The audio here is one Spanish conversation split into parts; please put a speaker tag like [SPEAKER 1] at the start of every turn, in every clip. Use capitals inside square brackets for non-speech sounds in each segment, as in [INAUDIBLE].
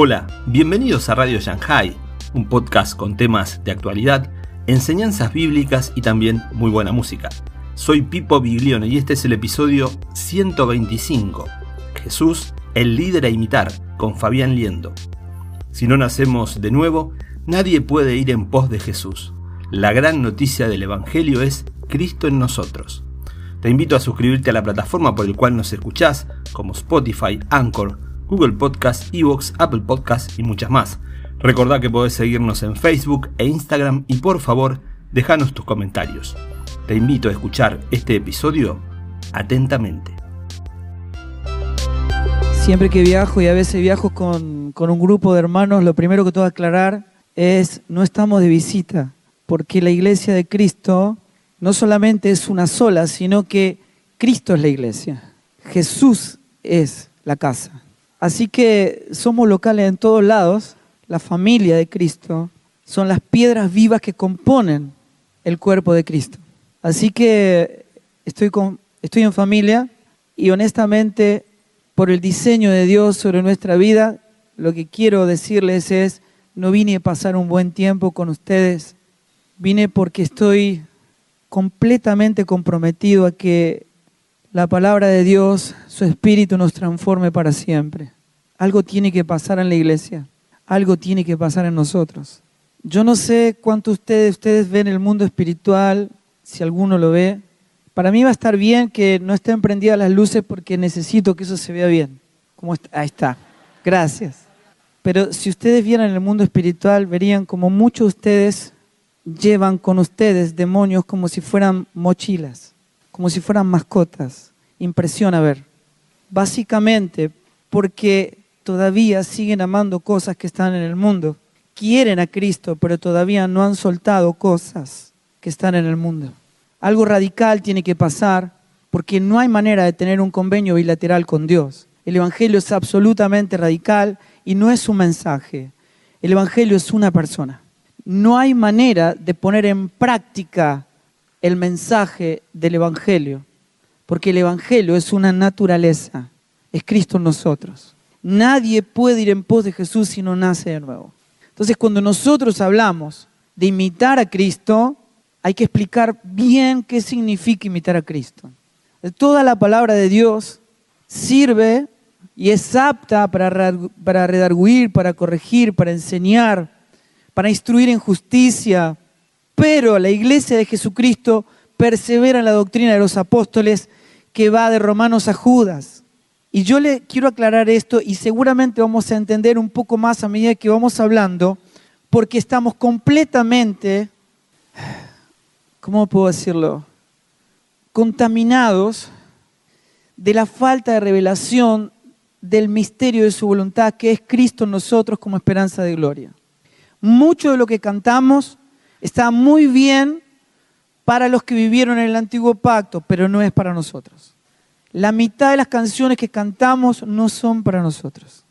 [SPEAKER 1] Hola, bienvenidos a Radio Shanghai, un podcast con temas de actualidad, enseñanzas bíblicas y también muy buena música. Soy Pipo Biglione y este es el episodio 125. Jesús, el líder a imitar, con Fabián Liendo. Si no nacemos de nuevo, nadie puede ir en pos de Jesús. La gran noticia del Evangelio es Cristo en nosotros. Te invito a suscribirte a la plataforma por el cual nos escuchás, como Spotify, Anchor, Google Podcast, Evox, Apple Podcast y muchas más. Recordá que podés seguirnos en Facebook e Instagram y por favor, déjanos tus comentarios. Te invito a escuchar este episodio atentamente.
[SPEAKER 2] Siempre que viajo y a veces viajo con, con un grupo de hermanos, lo primero que tengo que aclarar es, no estamos de visita, porque la iglesia de Cristo no solamente es una sola, sino que Cristo es la iglesia. Jesús es la casa. Así que somos locales en todos lados. La familia de Cristo son las piedras vivas que componen el cuerpo de Cristo. Así que estoy, con, estoy en familia y honestamente por el diseño de Dios sobre nuestra vida, lo que quiero decirles es, no vine a pasar un buen tiempo con ustedes, vine porque estoy completamente comprometido a que la palabra de Dios, su espíritu nos transforme para siempre. Algo tiene que pasar en la iglesia, algo tiene que pasar en nosotros. Yo no sé cuánto ustedes, ustedes ven el mundo espiritual, si alguno lo ve. Para mí va a estar bien que no estén prendidas las luces porque necesito que eso se vea bien. Como Ahí está. Gracias. Pero si ustedes vieran el mundo espiritual, verían como muchos de ustedes llevan con ustedes demonios como si fueran mochilas, como si fueran mascotas. Impresiona ver. Básicamente porque todavía siguen amando cosas que están en el mundo. Quieren a Cristo, pero todavía no han soltado cosas que están en el mundo. Algo radical tiene que pasar porque no hay manera de tener un convenio bilateral con Dios. El Evangelio es absolutamente radical y no es un mensaje. El Evangelio es una persona no hay manera de poner en práctica el mensaje del Evangelio, porque el Evangelio es una naturaleza, es Cristo en nosotros. Nadie puede ir en pos de Jesús si no nace de nuevo. Entonces, cuando nosotros hablamos de imitar a Cristo, hay que explicar bien qué significa imitar a Cristo. Toda la palabra de Dios sirve y es apta para, para redarguir, para corregir, para enseñar, para instruir en justicia, pero la iglesia de Jesucristo persevera en la doctrina de los apóstoles que va de Romanos a Judas. Y yo le quiero aclarar esto y seguramente vamos a entender un poco más a medida que vamos hablando, porque estamos completamente, ¿cómo puedo decirlo? Contaminados de la falta de revelación del misterio de su voluntad, que es Cristo en nosotros como esperanza de gloria. Mucho de lo que cantamos está muy bien para los que vivieron en el antiguo pacto, pero no es para nosotros. La mitad de las canciones que cantamos no son para nosotros.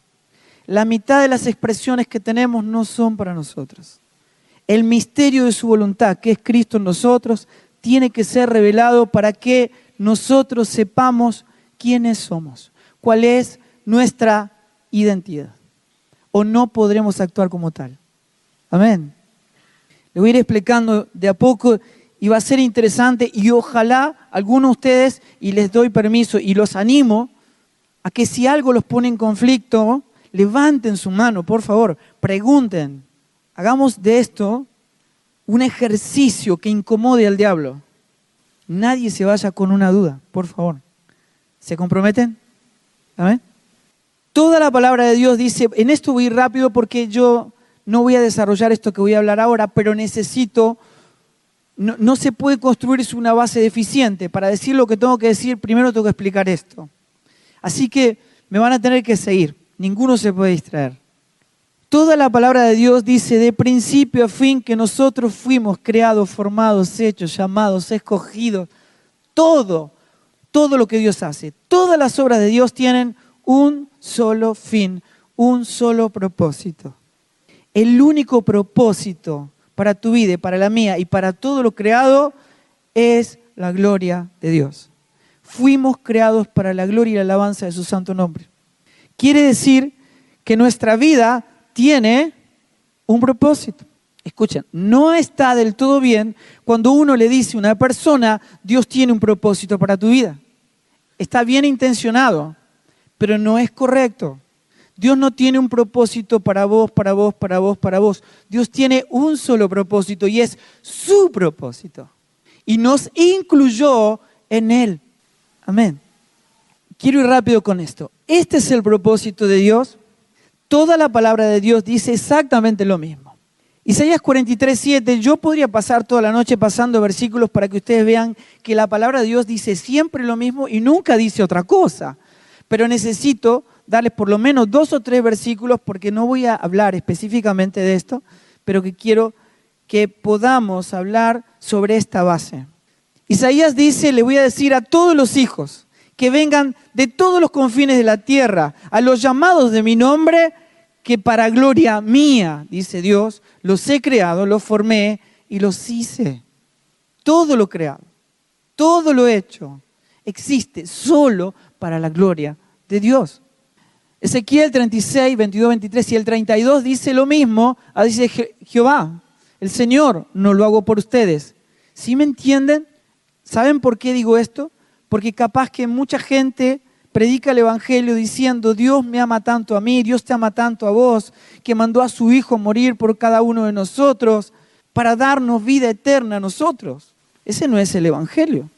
[SPEAKER 2] La mitad de las expresiones que tenemos no son para nosotros. El misterio de su voluntad, que es Cristo en nosotros, tiene que ser revelado para que nosotros sepamos quiénes somos, cuál es nuestra identidad. O no podremos actuar como tal. Amén. Le voy a ir explicando de a poco y va a ser interesante y ojalá algunos de ustedes, y les doy permiso y los animo a que si algo los pone en conflicto, levanten su mano, por favor, pregunten. Hagamos de esto un ejercicio que incomode al diablo. Nadie se vaya con una duda, por favor. ¿Se comprometen? Amén. Toda la palabra de Dios dice, en esto voy rápido porque yo no voy a desarrollar esto que voy a hablar ahora, pero necesito, no, se puede construir una base deficiente. Para decir lo que tengo que decir, primero tengo que explicar esto. Así que me van a tener que seguir, ninguno se puede distraer. Toda la palabra de Dios dice de principio a fin que nosotros fuimos creados, formados, hechos, llamados, escogidos. Todo, todo lo que Dios hace, todas las obras de Dios tienen un solo fin, un solo propósito. El único propósito para tu vida y para la mía y para todo lo creado es la gloria de Dios. Fuimos creados para la gloria y la alabanza de su santo nombre. Quiere decir que nuestra vida tiene un propósito. Escuchen, no está del todo bien cuando uno le dice a una persona, Dios tiene un propósito para tu vida. Está bien intencionado, pero no es correcto. Dios no tiene un propósito para vos, para vos, para vos, para vos. Dios tiene un solo propósito y es su propósito. Y nos incluyó en él. Amén. Quiero ir rápido con esto. Este es el propósito de Dios. Toda la palabra de Dios dice exactamente lo mismo. Isaías 43, 7, yo podría pasar toda la noche pasando versículos para que ustedes vean que la palabra de Dios dice siempre lo mismo y nunca dice otra cosa. Pero necesito darles por lo menos dos o tres versículos porque no voy a hablar específicamente de esto, pero que quiero que podamos hablar sobre esta base. Isaías dice, le voy a decir a todos los hijos que vengan de todos los confines de la tierra, a los llamados de mi nombre, que para gloria mía, dice Dios, los he creado, los formé y los hice. Todo lo creado, todo lo hecho, existe solo para la gloria de Dios. Ezequiel 36, 22, 23 y el 32 dice lo mismo, ah, dice Jehová, el Señor, no lo hago por ustedes. ¿Sí me entienden? ¿Saben por qué digo esto? Porque capaz que mucha gente predica el Evangelio diciendo, Dios me ama tanto a mí, Dios te ama tanto a vos, que mandó a su Hijo morir por cada uno de nosotros para darnos vida eterna a nosotros. Ese no es el Evangelio.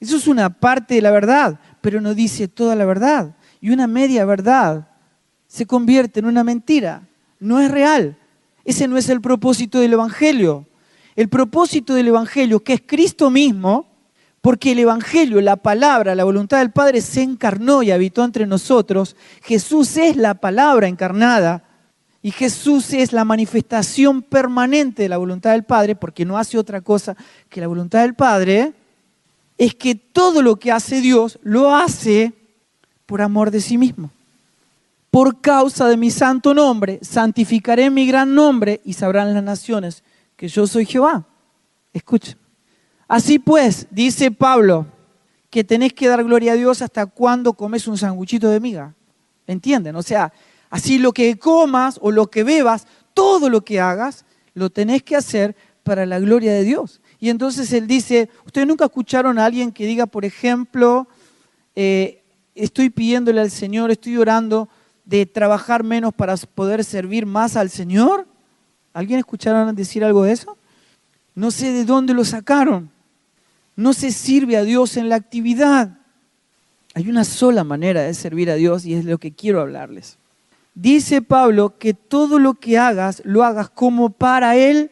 [SPEAKER 2] Eso es una parte de la verdad, pero no dice toda la verdad. Y una media verdad se convierte en una mentira. No es real. Ese no es el propósito del Evangelio. El propósito del Evangelio, que es Cristo mismo, porque el Evangelio, la palabra, la voluntad del Padre se encarnó y habitó entre nosotros. Jesús es la palabra encarnada y Jesús es la manifestación permanente de la voluntad del Padre, porque no hace otra cosa que la voluntad del Padre. Es que todo lo que hace Dios lo hace por amor de sí mismo. Por causa de mi santo nombre, santificaré mi gran nombre y sabrán las naciones que yo soy Jehová. Escuchen. Así pues, dice Pablo, que tenés que dar gloria a Dios hasta cuando comes un sanguchito de miga. ¿Entienden? O sea, así lo que comas o lo que bebas, todo lo que hagas, lo tenés que hacer para la gloria de Dios. Y entonces él dice, ustedes nunca escucharon a alguien que diga, por ejemplo, eh, estoy pidiéndole al Señor, estoy orando de trabajar menos para poder servir más al Señor. ¿Alguien escucharon decir algo de eso? No sé de dónde lo sacaron no se sirve a Dios en la actividad. Hay una sola manera de servir a Dios y es lo que quiero hablarles. Dice Pablo que todo lo que hagas lo hagas como para el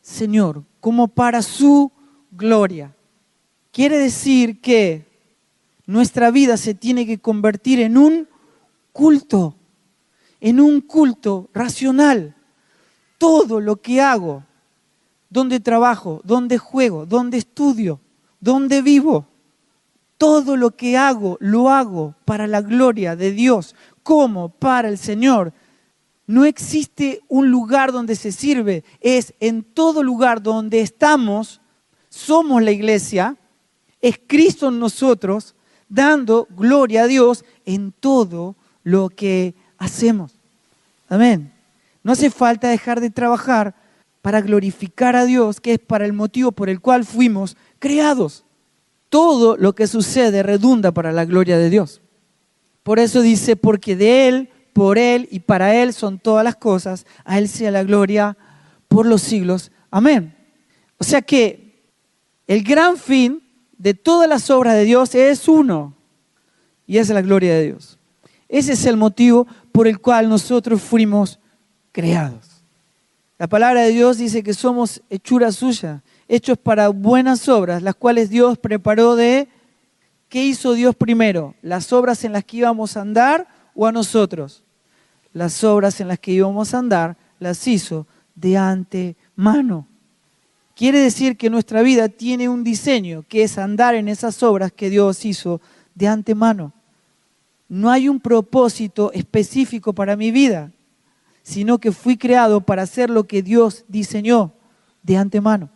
[SPEAKER 2] Señor, como para su gloria. Quiere decir que nuestra vida se tiene que convertir en un culto, en un culto racional. Todo lo que hago, donde trabajo, donde juego, donde estudio, ¿Dónde vivo? Todo lo que hago, lo hago para la gloria de Dios, como para el Señor. No existe un lugar donde se sirve, es en todo lugar donde estamos, somos la iglesia, es Cristo en nosotros, dando gloria a Dios en todo lo que hacemos. Amén. No hace falta dejar de trabajar para glorificar a Dios, que es para el motivo por el cual fuimos creados. Todo lo que sucede redunda para la gloria de Dios. Por eso dice, porque de Él, por Él y para Él son todas las cosas, a Él sea la gloria por los siglos. Amén. O sea que el gran fin de todas las obras de Dios es uno, y es la gloria de Dios. Ese es el motivo por el cual nosotros fuimos creados. La palabra de Dios dice que somos hechura suya, hechos para buenas obras, las cuales Dios preparó de... ¿Qué hizo Dios primero? ¿Las obras en las que íbamos a andar o a nosotros? Las obras en las que íbamos a andar las hizo de antemano. Quiere decir que nuestra vida tiene un diseño, que es andar en esas obras que Dios hizo de antemano. No hay un propósito específico para mi vida, sino que fui creado para hacer lo que Dios diseñó de antemano.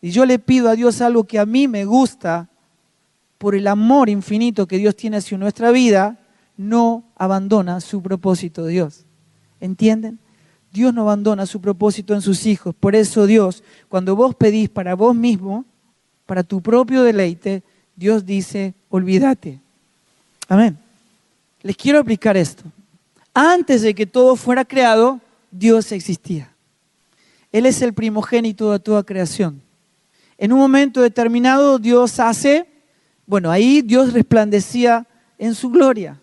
[SPEAKER 2] Y yo le pido a Dios algo que a mí me gusta, por el amor infinito que Dios tiene hacia nuestra vida, no abandona su propósito Dios. ¿Entienden? Dios no abandona su propósito en sus hijos. Por eso Dios, cuando vos pedís para vos mismo, para tu propio deleite, Dios dice, olvídate. Amén. Les quiero aplicar esto. Antes de que todo fuera creado, Dios existía. Él es el primogénito de toda creación. En un momento determinado Dios hace, bueno, ahí Dios resplandecía en su gloria.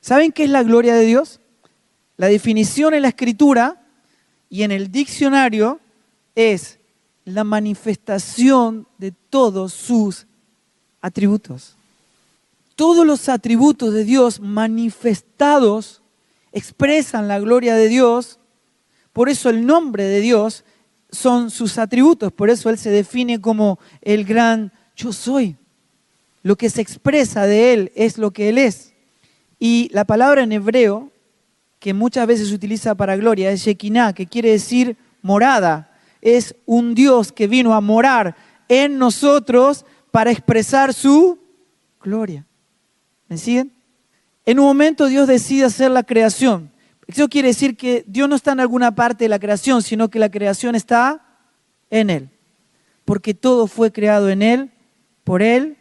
[SPEAKER 2] ¿Saben qué es la gloria de Dios? La definición en la escritura y en el diccionario es la manifestación de todos sus atributos. Todos los atributos de Dios manifestados expresan la gloria de Dios. Por eso el nombre de Dios son sus atributos. Por eso Él se define como el gran yo soy. Lo que se expresa de Él es lo que Él es. Y la palabra en hebreo, que muchas veces se utiliza para gloria, es Shekinah, que quiere decir morada. Es un Dios que vino a morar en nosotros para expresar su gloria. ¿Me siguen? En un momento Dios decide hacer la creación. Eso quiere decir que Dios no está en alguna parte de la creación, sino que la creación está en Él. Porque todo fue creado en Él, por Él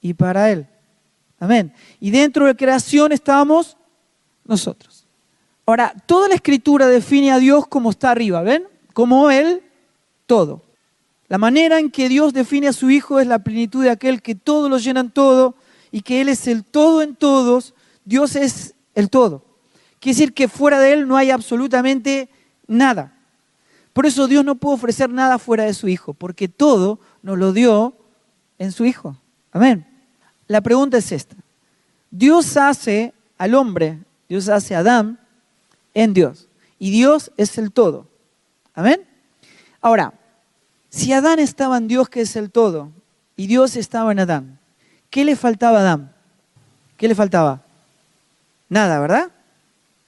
[SPEAKER 2] y para Él. Amén. Y dentro de creación estamos nosotros. Ahora, toda la escritura define a Dios como está arriba, ¿ven? Como Él, todo. La manera en que Dios define a su Hijo es la plenitud de aquel que todo lo llenan todo y que Él es el todo en todos. Dios es el todo. Quiere decir que fuera de Él no hay absolutamente nada. Por eso Dios no puede ofrecer nada fuera de su Hijo, porque todo nos lo dio en su Hijo. Amén. La pregunta es esta. Dios hace al hombre, Dios hace a Adán en Dios. Y Dios es el todo. Amén. Ahora, si Adán estaba en Dios, que es el todo, y Dios estaba en Adán, ¿qué le faltaba a Adán? ¿Qué le faltaba? Nada, ¿verdad?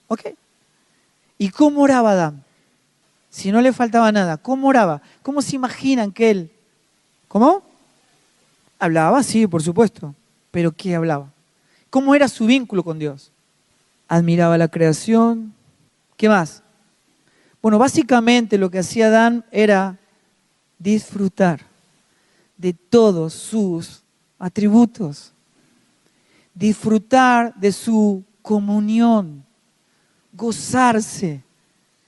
[SPEAKER 2] Ok. ¿Y cómo oraba Adán? Si no le faltaba nada, ¿cómo oraba? ¿Cómo se imaginan que él? ¿Cómo? Hablaba, sí, por supuesto. Pero ¿qué hablaba? ¿Cómo era su vínculo con Dios? Admiraba la creación. ¿Qué más? Bueno, básicamente lo que hacía Adán era disfrutar de todos sus atributos, disfrutar de su comunión, gozarse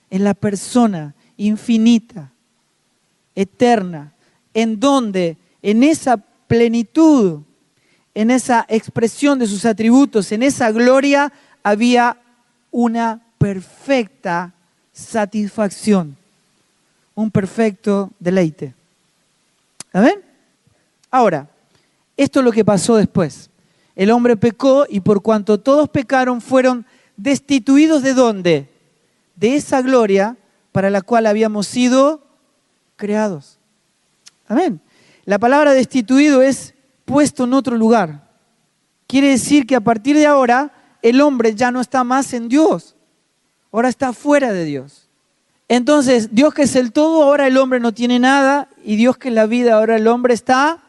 [SPEAKER 2] en la persona infinita, eterna, en donde en esa plenitud, en esa expresión de sus atributos, en esa gloria, había una perfecta satisfacción un perfecto deleite. ¿Amén? Ahora, esto es lo que pasó después. El hombre pecó y por cuanto todos pecaron fueron destituidos de dónde? De esa gloria para la cual habíamos sido creados. Amén. La palabra destituido es puesto en otro lugar. Quiere decir que a partir de ahora el hombre ya no está más en Dios. Ahora está fuera de Dios. Entonces, Dios que es el todo, ahora el hombre no tiene nada, y Dios que es la vida, ahora el hombre está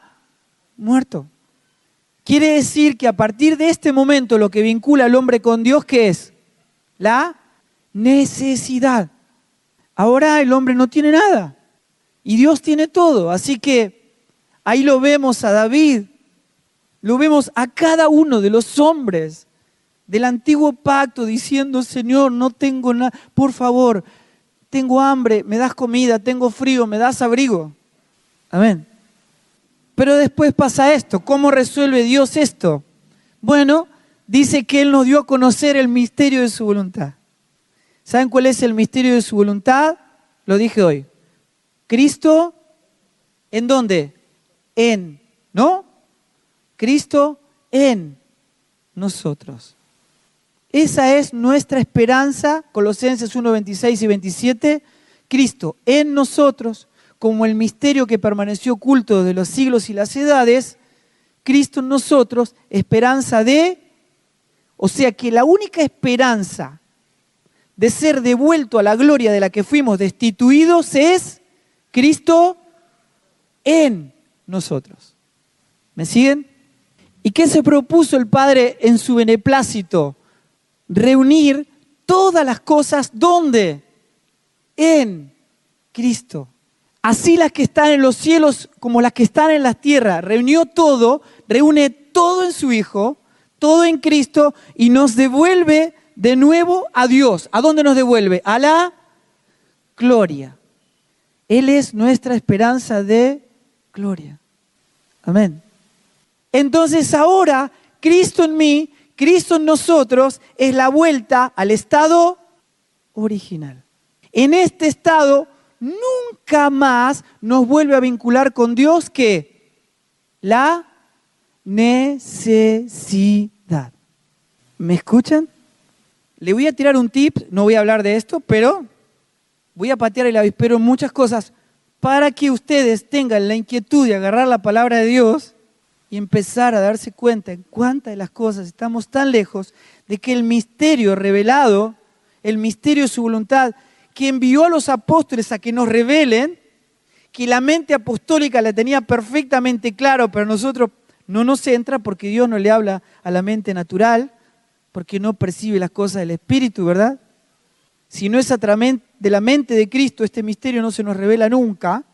[SPEAKER 2] muerto. Quiere decir que a partir de este momento lo que vincula al hombre con Dios, ¿qué es? La necesidad. Ahora el hombre no tiene nada y Dios tiene todo. Así que ahí lo vemos a David, lo vemos a cada uno de los hombres del antiguo pacto diciendo, Señor, no tengo nada, por favor, tengo hambre, me das comida, tengo frío, me das abrigo. Amén. Pero después pasa esto. ¿Cómo resuelve Dios esto? Bueno, dice que Él nos dio a conocer el misterio de su voluntad. ¿Saben cuál es el misterio de su voluntad? Lo dije hoy. Cristo, ¿en dónde? En, ¿no? Cristo en nosotros. Esa es nuestra esperanza, Colosenses 1, 26 y 27, Cristo en nosotros, como el misterio que permaneció oculto de los siglos y las edades, Cristo en nosotros, esperanza de, o sea que la única esperanza de ser devuelto a la gloria de la que fuimos destituidos es Cristo en nosotros. ¿Me siguen? ¿Y qué se propuso el Padre en su beneplácito? Reunir todas las cosas, ¿dónde? En Cristo. Así las que están en los cielos como las que están en la tierra. Reunió todo, reúne todo en su Hijo, todo en Cristo y nos devuelve de nuevo a Dios. ¿A dónde nos devuelve? A la gloria. Él es nuestra esperanza de gloria. Amén. Entonces ahora Cristo en mí, Cristo en nosotros es la vuelta al estado original. En este estado nunca más nos vuelve a vincular con Dios que la necesidad. ¿Me escuchan? Le voy a tirar un tip, no voy a hablar de esto, pero voy a patear el avispero en muchas cosas para que ustedes tengan la inquietud de agarrar la palabra de Dios y empezar a darse cuenta en cuántas de las cosas estamos tan lejos de que el misterio revelado, el misterio de su voluntad, que envió a los apóstoles a que nos revelen, que la mente apostólica la tenía perfectamente claro, pero nosotros no nos entra porque Dios no le habla a la mente natural, porque no percibe las cosas del Espíritu, ¿verdad? Si no es a través de la mente de Cristo, este misterio no se nos revela nunca.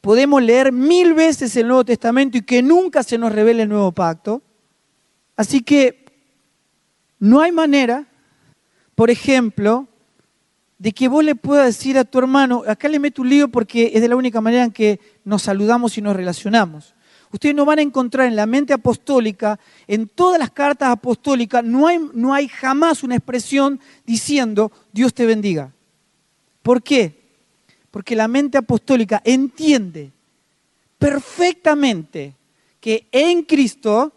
[SPEAKER 2] Podemos leer mil veces el Nuevo Testamento y que nunca se nos revele el nuevo pacto. Así que no hay manera, por ejemplo, de que vos le puedas decir a tu hermano, acá le meto un lío porque es de la única manera en que nos saludamos y nos relacionamos. Ustedes no van a encontrar en la mente apostólica, en todas las cartas apostólicas, no hay, no hay jamás una expresión diciendo Dios te bendiga. ¿Por qué? Porque la mente apostólica entiende perfectamente que en Cristo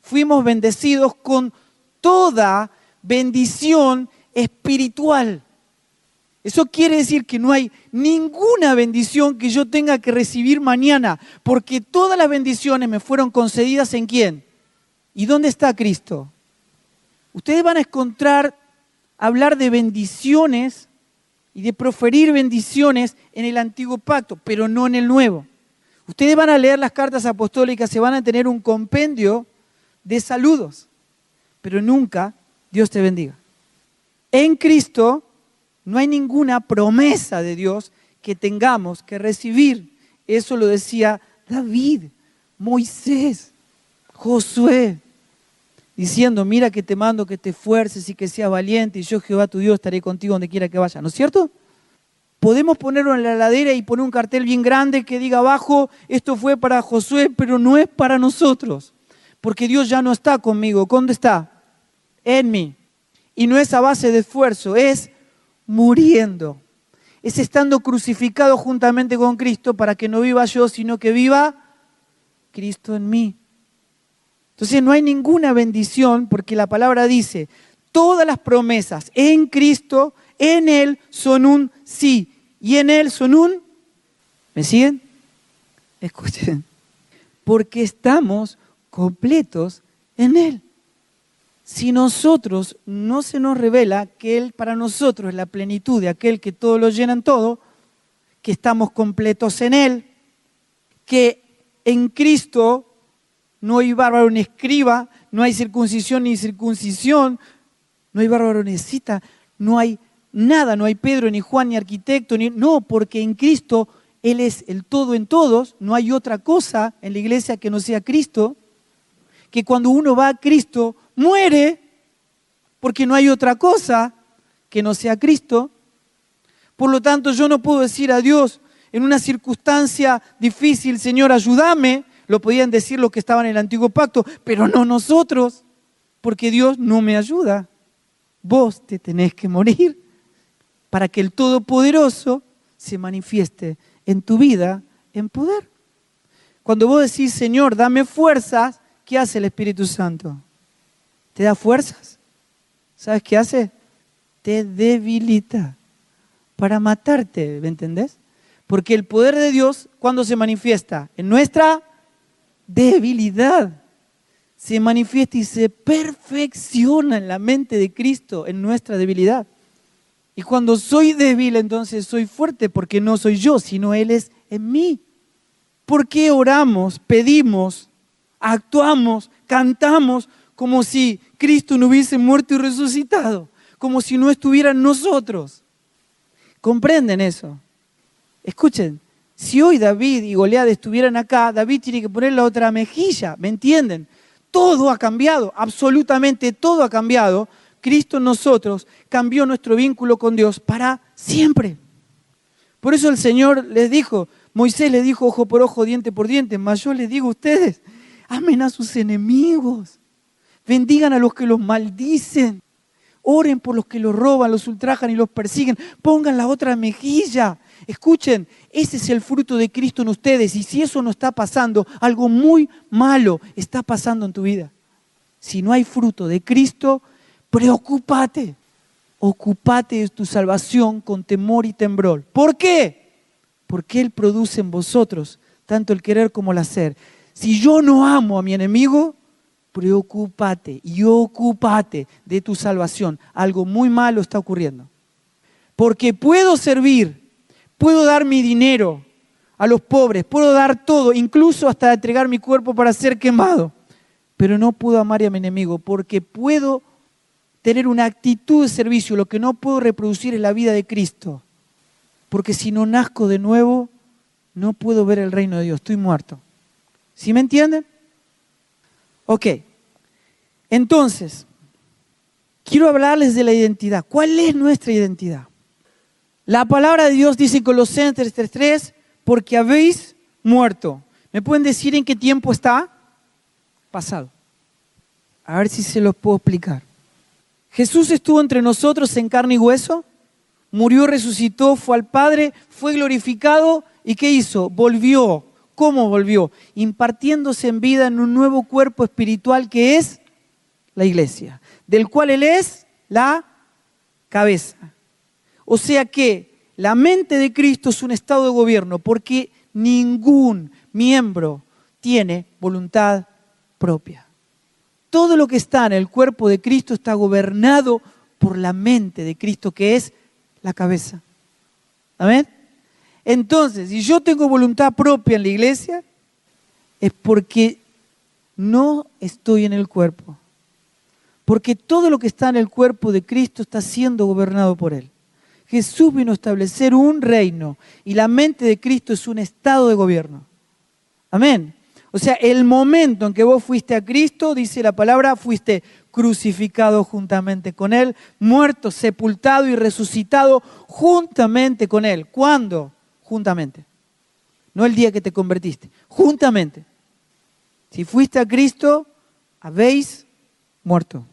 [SPEAKER 2] fuimos bendecidos con toda bendición espiritual. Eso quiere decir que no hay ninguna bendición que yo tenga que recibir mañana, porque todas las bendiciones me fueron concedidas en quién. ¿Y dónde está Cristo? Ustedes van a encontrar hablar de bendiciones y de proferir bendiciones en el antiguo pacto, pero no en el nuevo. Ustedes van a leer las cartas apostólicas, se van a tener un compendio de saludos, pero nunca Dios te bendiga. En Cristo no hay ninguna promesa de Dios que tengamos que recibir. Eso lo decía David, Moisés, Josué, diciendo, mira que te mando que te esfuerces y que seas valiente y yo Jehová tu Dios estaré contigo donde quiera que vayas. ¿No es cierto? Podemos ponerlo en la ladera y poner un cartel bien grande que diga abajo, esto fue para Josué, pero no es para nosotros, porque Dios ya no está conmigo. ¿Dónde está? En mí. Y no es a base de esfuerzo, es muriendo. Es estando crucificado juntamente con Cristo para que no viva yo, sino que viva Cristo en mí. Entonces no hay ninguna bendición porque la palabra dice, todas las promesas en Cristo, en Él son un sí y en Él son un... ¿Me siguen? Escuchen. Porque estamos completos en Él si nosotros no se nos revela que Él para nosotros es la plenitud de aquel que todo lo llena en todo, que estamos completos en Él, que en Cristo no hay bárbaro ni escriba, no hay circuncisión ni circuncisión, no hay bárbaro ni cita, no hay nada, no hay Pedro ni Juan ni arquitecto, ni, no, porque en Cristo Él es el todo en todos, no hay otra cosa en la iglesia que no sea Cristo, que cuando uno va a Cristo muere porque no hay otra cosa que no sea Cristo. Por lo tanto, yo no puedo decir a Dios en una circunstancia difícil, Señor, ayúdame. Lo podían decir los que estaban en el antiguo pacto, pero no nosotros, porque Dios no me ayuda. Vos te tenés que morir para que el Todopoderoso se manifieste en tu vida en poder. Cuando vos decís, Señor, dame fuerzas, ¿qué hace el Espíritu Santo? te da fuerzas. ¿Sabes qué hace? Te debilita para matarte, ¿me entendés? Porque el poder de Dios, cuando se manifiesta? En nuestra debilidad. Se manifiesta y se perfecciona en la mente de Cristo, en nuestra debilidad. Y cuando soy débil, entonces soy fuerte, porque no soy yo, sino Él es en mí. ¿Por qué oramos, pedimos, actuamos, cantamos como si Cristo no hubiese muerto y resucitado, como si no estuvieran nosotros. ¿Comprenden eso? Escuchen, si hoy David y Goliat estuvieran acá, David tiene que poner la otra mejilla, ¿me entienden? Todo ha cambiado, absolutamente todo ha cambiado. Cristo en nosotros cambió nuestro vínculo con Dios para siempre. Por eso el Señor les dijo, Moisés le dijo ojo por ojo, diente por diente, mas yo les digo a ustedes, amen a sus enemigos, bendigan a los que los maldicen, oren por los que los roban, los ultrajan y los persiguen, pongan la otra mejilla. Escuchen, ese es el fruto de Cristo en ustedes y si eso no está pasando, algo muy malo está pasando en tu vida. Si no hay fruto de Cristo, preocúpate. Ocúpate de tu salvación con temor y temblor. ¿Por qué? Porque Él produce en vosotros tanto el querer como el hacer. Si yo no amo a mi enemigo, preocúpate y ocúpate de tu salvación. Algo muy malo está ocurriendo. Porque puedo servir puedo dar mi dinero a los pobres, puedo dar todo, incluso hasta entregar mi cuerpo para ser quemado, pero no puedo amar a mi enemigo porque puedo tener una actitud de servicio, lo que no puedo reproducir es la vida de Cristo, porque si no nazco de nuevo, no puedo ver el reino de Dios, estoy muerto. ¿Sí me entienden? Ok, entonces, quiero hablarles de la identidad. ¿Cuál es nuestra identidad? La palabra de Dios dice en Colosenses 3:3, porque habéis muerto. ¿Me pueden decir en qué tiempo está? Pasado. A ver si se los puedo explicar. Jesús estuvo entre nosotros en carne y hueso, murió, resucitó, fue al Padre, fue glorificado y ¿qué hizo? Volvió. ¿Cómo volvió? Impartiéndose en vida en un nuevo cuerpo espiritual que es la iglesia, del cual Él es la cabeza. O sea que la mente de Cristo es un estado de gobierno porque ningún miembro tiene voluntad propia. Todo lo que está en el cuerpo de Cristo está gobernado por la mente de Cristo, que es la cabeza. ¿Amén? Entonces, si yo tengo voluntad propia en la iglesia, es porque no estoy en el cuerpo. Porque todo lo que está en el cuerpo de Cristo está siendo gobernado por Él. Jesús vino a establecer un reino y la mente de Cristo es un estado de gobierno. Amén. O sea, el momento en que vos fuiste a Cristo, dice la palabra, fuiste crucificado juntamente con Él, muerto, sepultado y resucitado juntamente con Él. ¿Cuándo? Juntamente. No el día que te convertiste, juntamente. Si fuiste a Cristo, habéis muerto.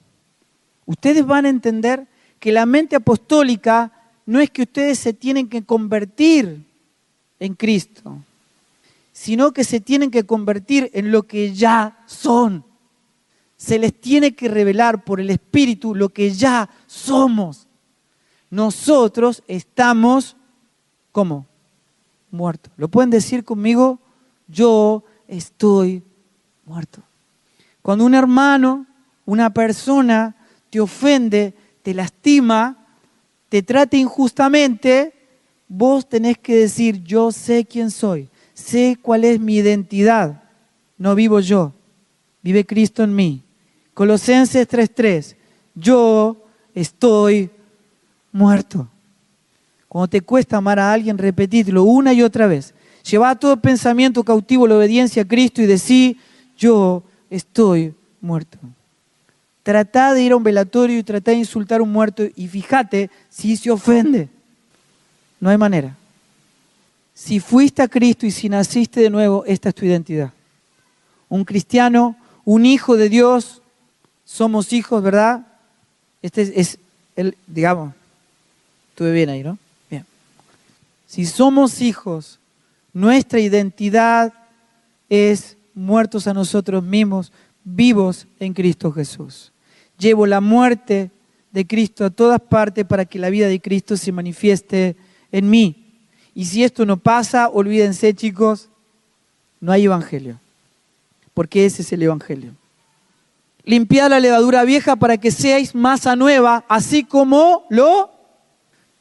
[SPEAKER 2] Ustedes van a entender que la mente apostólica no es que ustedes se tienen que convertir en Cristo, sino que se tienen que convertir en lo que ya son. Se les tiene que revelar por el Espíritu lo que ya somos. Nosotros estamos, ¿cómo? Muertos. ¿Lo pueden decir conmigo? Yo estoy muerto. Cuando un hermano, una persona te ofende, te lastima, te trate injustamente, vos tenés que decir, yo sé quién soy, sé cuál es mi identidad, no vivo yo, vive Cristo en mí. Colosenses 3:3, yo estoy muerto. Cuando te cuesta amar a alguien, repetidlo una y otra vez. Lleva todo pensamiento cautivo la obediencia a Cristo y decí, yo estoy muerto. Trata de ir a un velatorio y trata de insultar a un muerto y fíjate si se ofende. No hay manera. Si fuiste a Cristo y si naciste de nuevo, esta es tu identidad. Un cristiano, un hijo de Dios, somos hijos, ¿verdad? Este es, el, digamos, estuve bien ahí, ¿no? Bien. Si somos hijos, nuestra identidad es muertos a nosotros mismos, vivos en Cristo Jesús. Llevo la muerte de Cristo a todas partes para que la vida de Cristo se manifieste en mí. Y si esto no pasa, olvídense chicos, no hay evangelio. Porque ese es el evangelio. Limpiad la levadura vieja para que seáis masa nueva, así como lo...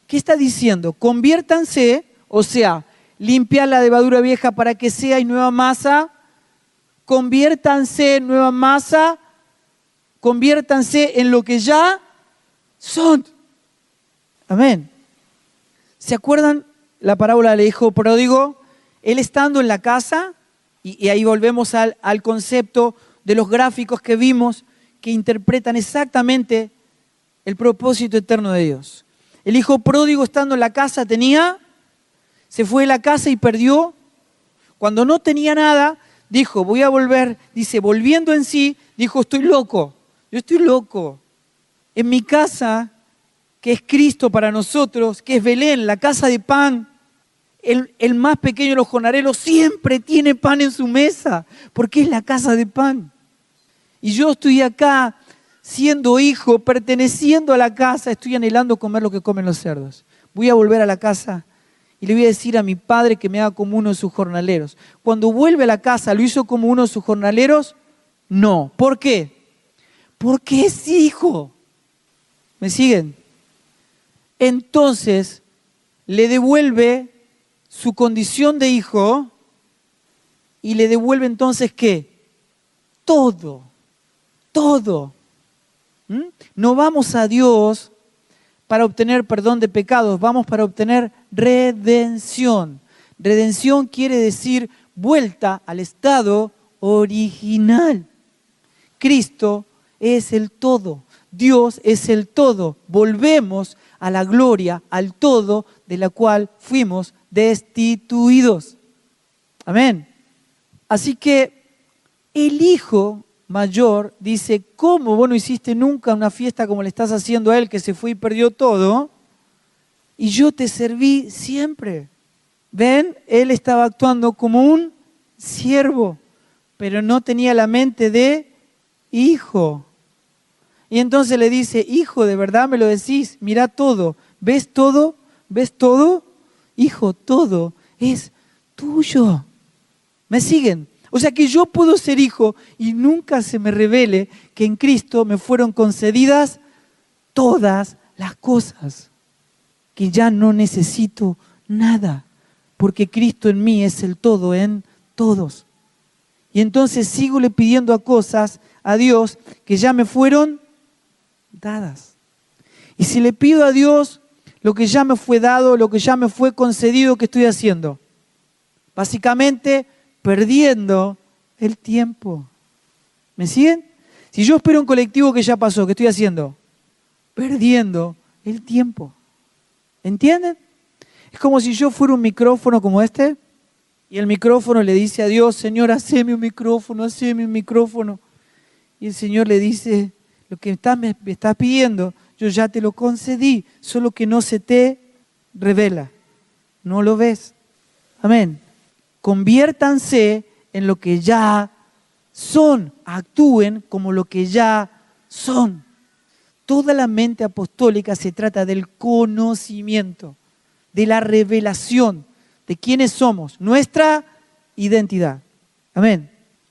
[SPEAKER 2] ¿Qué está diciendo? Conviértanse, o sea, limpiad la levadura vieja para que seáis nueva masa, conviértanse en nueva masa conviértanse en lo que ya son. Amén. ¿Se acuerdan la parábola del hijo pródigo? Él estando en la casa, y, ahí volvemos al, al concepto de los gráficos que vimos que interpretan exactamente el propósito eterno de Dios. El hijo pródigo estando en la casa tenía, se fue de la casa y perdió. Cuando no tenía nada, dijo, voy a volver, dice, volviendo en sí, dijo, estoy loco, yo estoy loco. En mi casa, que es Cristo para nosotros, que es Belén, la casa de pan, el, más pequeño de los jornaleros siempre tiene pan en su mesa, porque es la casa de pan. Y yo estoy acá siendo hijo, perteneciendo a la casa, estoy anhelando comer lo que comen los cerdos. Voy a volver a la casa y le voy a decir a mi padre que me haga como uno de sus jornaleros. Cuando vuelve a la casa, ¿lo hizo como uno de sus jornaleros? No. ¿Por qué? Porque es hijo. ¿Me siguen? Entonces le devuelve su condición de hijo y le devuelve entonces qué? Todo, todo. ¿Mm? No vamos a Dios para obtener perdón de pecados, vamos para obtener redención. Redención quiere decir vuelta al estado original. Cristo es el todo, Dios es el todo. Volvemos a la gloria, al todo de la cual fuimos destituidos. Amén. Así que el Hijo mayor dice, ¿cómo vos no hiciste nunca una fiesta como le estás haciendo a él que se fue y perdió todo? Y yo te serví siempre. ¿Ven? Él estaba actuando como un siervo, pero no tenía la mente de hijo. Y entonces le dice, hijo, de verdad me lo decís, mira todo, ¿ves todo? ¿Ves todo? Hijo, todo es tuyo. ¿Me siguen? O sea que yo puedo ser hijo y nunca se me revele que en Cristo me fueron concedidas todas las cosas, que ya no necesito nada, porque Cristo en mí es el todo en todos. Y entonces sigo le pidiendo a cosas a Dios que ya me fueron dadas. Y si le pido a Dios lo que ya me fue dado, lo que ya me fue concedido, ¿qué estoy haciendo? Básicamente perdiendo el tiempo. ¿Me siguen? Si yo espero un colectivo que ya pasó, ¿qué estoy haciendo? Perdiendo el tiempo. ¿Entienden? Es como si yo fuera un micrófono como este y el micrófono le dice a Dios, Señor, haceme un micrófono, haceme un micrófono. Y el Señor le dice, lo que me estás pidiendo, yo ya te lo concedí, solo que no se te revela. No lo ves. Amén conviértanse en lo que ya son, actúen como lo que ya son. Toda la mente apostólica se trata del conocimiento, de la revelación de quiénes somos, nuestra identidad. Amén.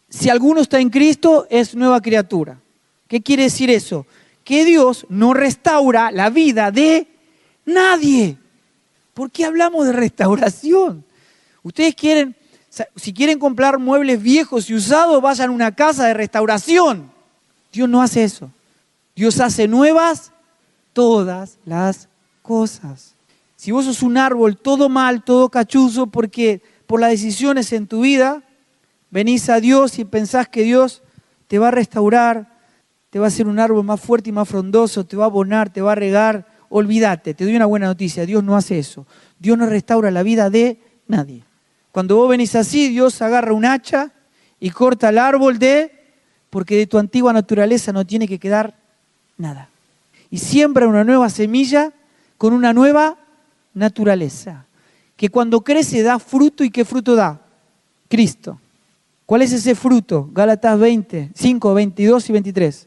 [SPEAKER 2] Si alguno está en Cristo, es nueva criatura. ¿Qué quiere decir eso? Que Dios no restaura la vida de nadie. ¿Por qué hablamos de restauración? Ustedes quieren, si quieren comprar muebles viejos y usados, vayan a una casa de restauración. Dios no hace eso. Dios hace nuevas todas las cosas. Si vos sos un árbol todo mal, todo cachuzo, porque por las decisiones en tu vida, venís a Dios y pensás que Dios te va a restaurar, te va a hacer un árbol más fuerte y más frondoso, te va a abonar, te va a regar, olvídate, te doy una buena noticia, Dios no hace eso. Dios no restaura la vida de nadie. Cuando vos venís así, Dios agarra un hacha y corta el árbol de, porque de tu antigua naturaleza no tiene que quedar nada. Y siembra una nueva semilla con una nueva naturaleza, que cuando crece da fruto y qué fruto da? Cristo. ¿Cuál es ese fruto? Gálatas 20, 5, 22 y 23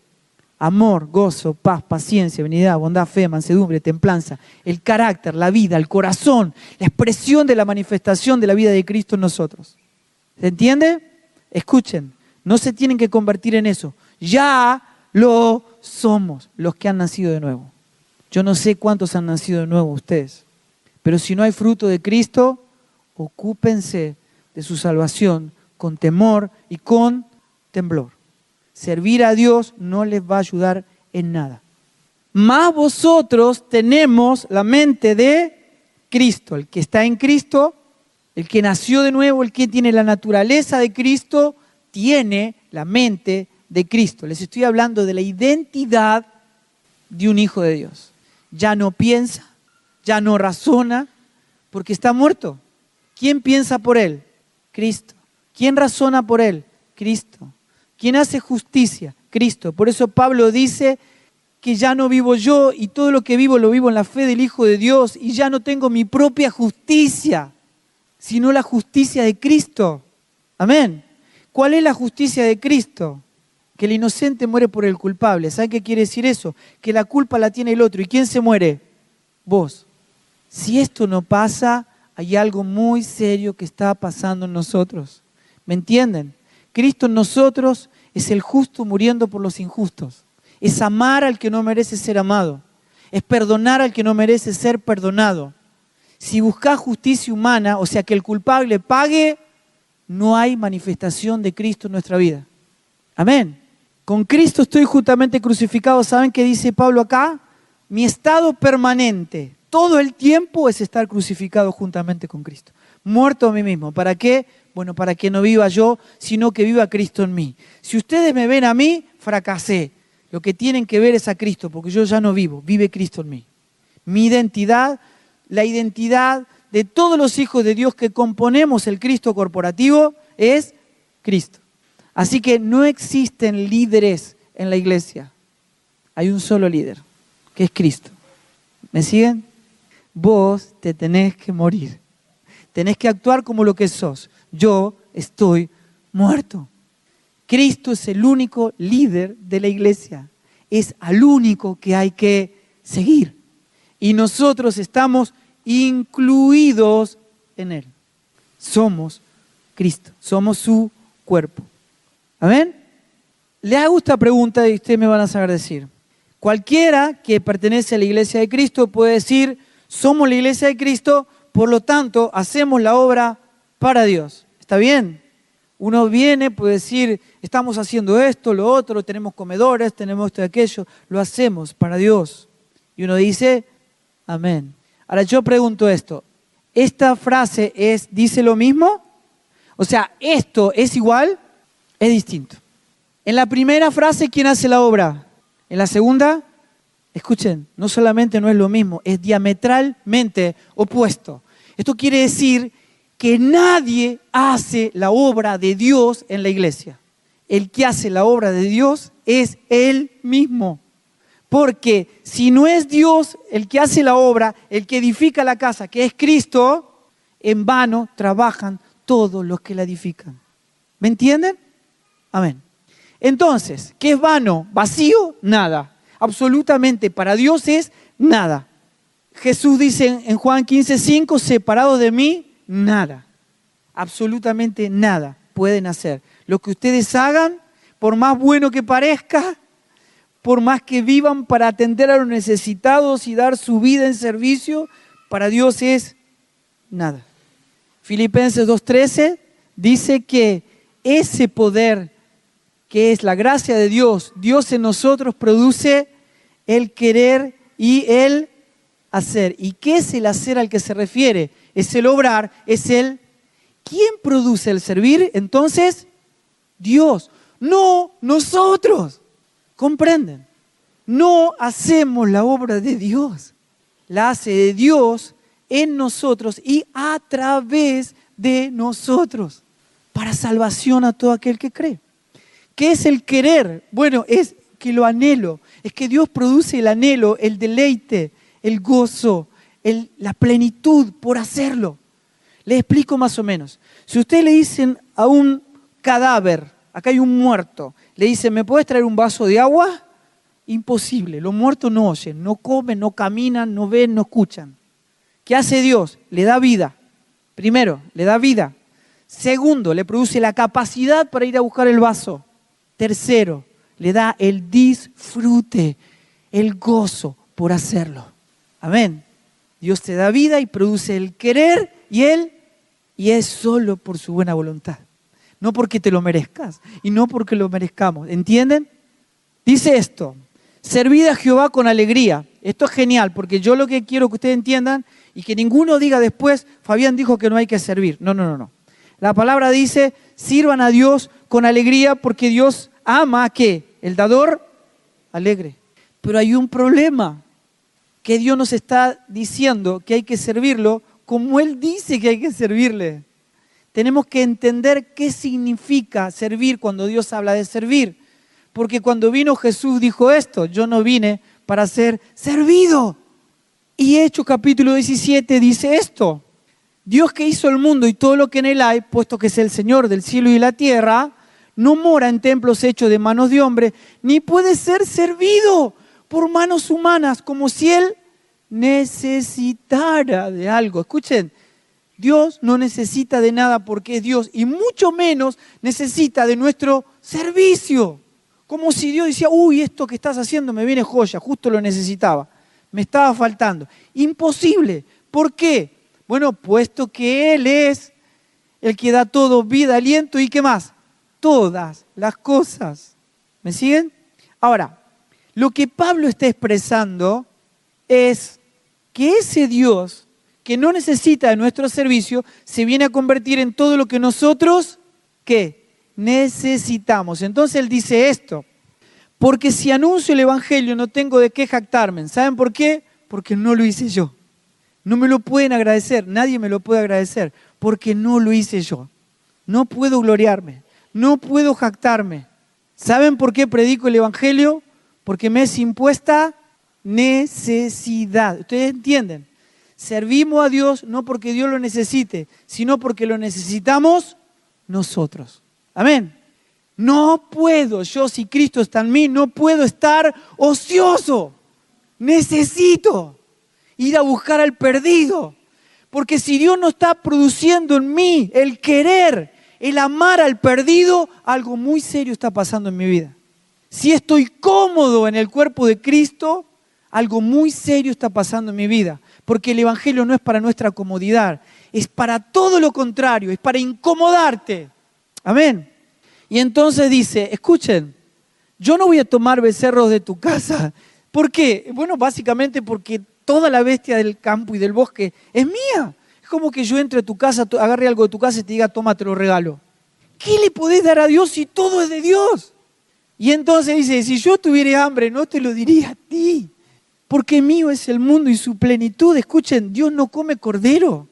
[SPEAKER 2] amor, gozo, paz, paciencia, venidad, bondad, fe, mansedumbre, templanza, el carácter, la vida, el corazón, la expresión de la manifestación de la vida de Cristo en nosotros. ¿Se entiende? Escuchen, no se tienen que convertir en eso. Ya lo somos los que han nacido de nuevo. Yo no sé cuántos han nacido de nuevo ustedes, pero si no hay fruto de Cristo, ocúpense de su salvación con temor y con temblor servir a Dios no les va a ayudar en nada. Más vosotros tenemos la mente de Cristo. El que está en Cristo, el que nació de nuevo, el que tiene la naturaleza de Cristo, tiene la mente de Cristo. Les estoy hablando de la identidad de un hijo de Dios. Ya no piensa, ya no razona, porque está muerto. ¿Quién piensa por él? Cristo. ¿Quién razona por él? Cristo. ¿Quién hace justicia? Cristo. Por eso Pablo dice que ya no vivo yo y todo lo que vivo lo vivo en la fe del Hijo de Dios y ya no tengo mi propia justicia, sino la justicia de Cristo. Amén. ¿Cuál es la justicia de Cristo? Que el inocente muere por el culpable. ¿Saben qué quiere decir eso? Que la culpa la tiene el otro. ¿Y quién se muere? Vos. Si esto no pasa, hay algo muy serio que está pasando en nosotros. ¿Me entienden? Cristo en nosotros es el justo muriendo por los injustos. Es amar al que no merece ser amado. Es perdonar al que no merece ser perdonado. Si buscas justicia humana, o sea, que el culpable pague, no hay manifestación de Cristo en nuestra vida. Amén. Con Cristo estoy justamente crucificado. ¿Saben qué dice Pablo acá? Mi estado permanente, todo el tiempo es estar crucificado juntamente con Cristo. Muerto a mí mismo. ¿Para qué? Bueno, para que no viva yo, sino que viva Cristo en mí. Si ustedes me ven a mí, fracasé. Lo que tienen que ver es a Cristo, porque yo ya no vivo, vive Cristo en mí. Mi identidad, la identidad de todos los hijos de Dios que componemos el Cristo corporativo es Cristo. Así que no existen líderes en la iglesia. Hay un solo líder, que es Cristo. ¿Me siguen? Vos te tenés que morir. Tenés que actuar como lo que sos. Yo estoy muerto. Cristo es el único líder de la iglesia. Es al único que hay que seguir. Y nosotros estamos incluidos en Él. Somos Cristo, somos su cuerpo. Amén. Le hago esta pregunta y ustedes me van a saber decir. Cualquiera que pertenece a la iglesia de Cristo puede decir, somos la iglesia de Cristo, por lo tanto hacemos la obra para Dios. ¿Está bien? Uno viene, puede decir, estamos haciendo esto, lo otro, tenemos comedores, tenemos esto y aquello, lo hacemos para Dios. Y uno dice, amén. Ahora yo pregunto esto, ¿esta frase es, dice lo mismo? O sea, ¿esto es igual? Es distinto. En la primera frase, ¿quién hace la obra? En la segunda, escuchen, no solamente no es lo mismo, es diametralmente opuesto. Esto quiere decir que nadie hace la obra de Dios en la iglesia. El que hace la obra de Dios es Él mismo. Porque si no es Dios el que hace la obra, el que edifica la casa, que es Cristo, en vano trabajan todos los que la edifican. ¿Me entienden? Amén. Entonces, ¿qué es vano? ¿Vacío? Nada. Absolutamente para Dios es nada. Jesús dice en Juan 15, 5, separado de mí, nada, absolutamente nada pueden hacer. Lo que ustedes hagan, por más bueno que parezca, por más que vivan para atender a los necesitados y dar su vida en servicio, para Dios es nada. Filipenses 2.13 dice que ese poder que es la gracia de Dios, Dios en nosotros produce el querer y el hacer. ¿Y qué es el hacer al que se refiere? Es el obrar, es el... ¿Quién produce el servir? Entonces, Dios, no nosotros. ¿Comprenden? No hacemos la obra de Dios, la hace de Dios en nosotros y a través de nosotros, para salvación a todo aquel que cree. ¿Qué es el querer? Bueno, es que lo anhelo, es que Dios produce el anhelo, el deleite, el gozo, la plenitud por hacerlo. Le explico más o menos. Si usted le dicen a un cadáver, acá hay un muerto, le dicen, ¿me puedes traer un vaso de agua? Imposible, los muertos no oyen, no comen, no caminan, no ven, no escuchan. ¿Qué hace Dios? Le da vida. Primero, le da vida. Segundo, le produce la capacidad para ir a buscar el vaso. Tercero, le da el disfrute, el gozo por hacerlo. Amén. Dios te da vida y produce el querer y Él, y es solo por su buena voluntad. No porque te lo merezcas y no porque lo merezcamos. ¿Entienden? Dice esto, servid a Jehová con alegría. Esto es genial, porque yo lo que quiero que ustedes entiendan y que ninguno diga después, Fabián dijo que no hay que servir. No, no, no, no. La palabra dice, sirvan a Dios con alegría porque Dios ama a qué? El dador alegre. Pero hay un problema, que Dios nos está diciendo que hay que servirlo como Él dice que hay que servirle. Tenemos que entender qué significa servir cuando Dios habla de servir. Porque cuando vino Jesús dijo esto, yo no vine para ser servido. Y Hechos capítulo 17 dice esto, Dios que hizo el mundo y todo lo que en él hay, puesto que es el Señor del cielo y la tierra, no mora en templos hechos de manos de hombre, ni puede ser servido por manos humanas, como si él necesitara de algo. Escuchen, Dios no necesita de nada porque es Dios y mucho menos necesita de nuestro servicio. Como si Dios decía, uy, esto que estás haciendo me viene joya, justo lo necesitaba, me estaba faltando. Imposible. ¿Por qué? Bueno, puesto que Él es el que da todo vida, aliento y qué más. Todas las cosas. ¿Me siguen? Ahora, lo que Pablo está expresando es que ese Dios que no necesita de nuestro servicio se viene a convertir en todo lo que nosotros, ¿qué? Necesitamos. Entonces él dice esto, porque si anuncio el Evangelio no tengo de qué jactarme. ¿Saben por qué? Porque no lo hice yo. No me lo pueden agradecer, nadie me lo puede agradecer, porque no lo hice yo. No puedo gloriarme, no puedo jactarme. ¿Saben por qué predico el Evangelio? Porque me es impuesta necesidad. ¿Ustedes entienden? Servimos a Dios no porque Dios lo necesite, sino porque lo necesitamos nosotros. Amén. No puedo, yo si Cristo está en mí, no puedo estar ocioso. Necesito ir a buscar al perdido. Porque si Dios no está produciendo en mí el querer, el amar al perdido, algo muy serio está pasando en mi vida. Si estoy cómodo en el cuerpo de Cristo, algo muy serio está pasando en mi vida. Porque el Evangelio no es para nuestra comodidad, es para todo lo contrario, es para incomodarte. Amén. Y entonces dice, escuchen, yo no voy a tomar becerros de tu casa. [LAUGHS] ¿Por qué? Bueno, básicamente porque toda la bestia del campo y del bosque es mía. Es como que yo entre a tu casa, agarre algo de tu casa y te diga, toma, te lo regalo. ¿Qué le podés dar a Dios si todo es de Dios? Y entonces dice, si yo tuviera hambre, no te lo diría a ti, porque mío es el mundo y su plenitud. Escuchen, Dios no come cordero,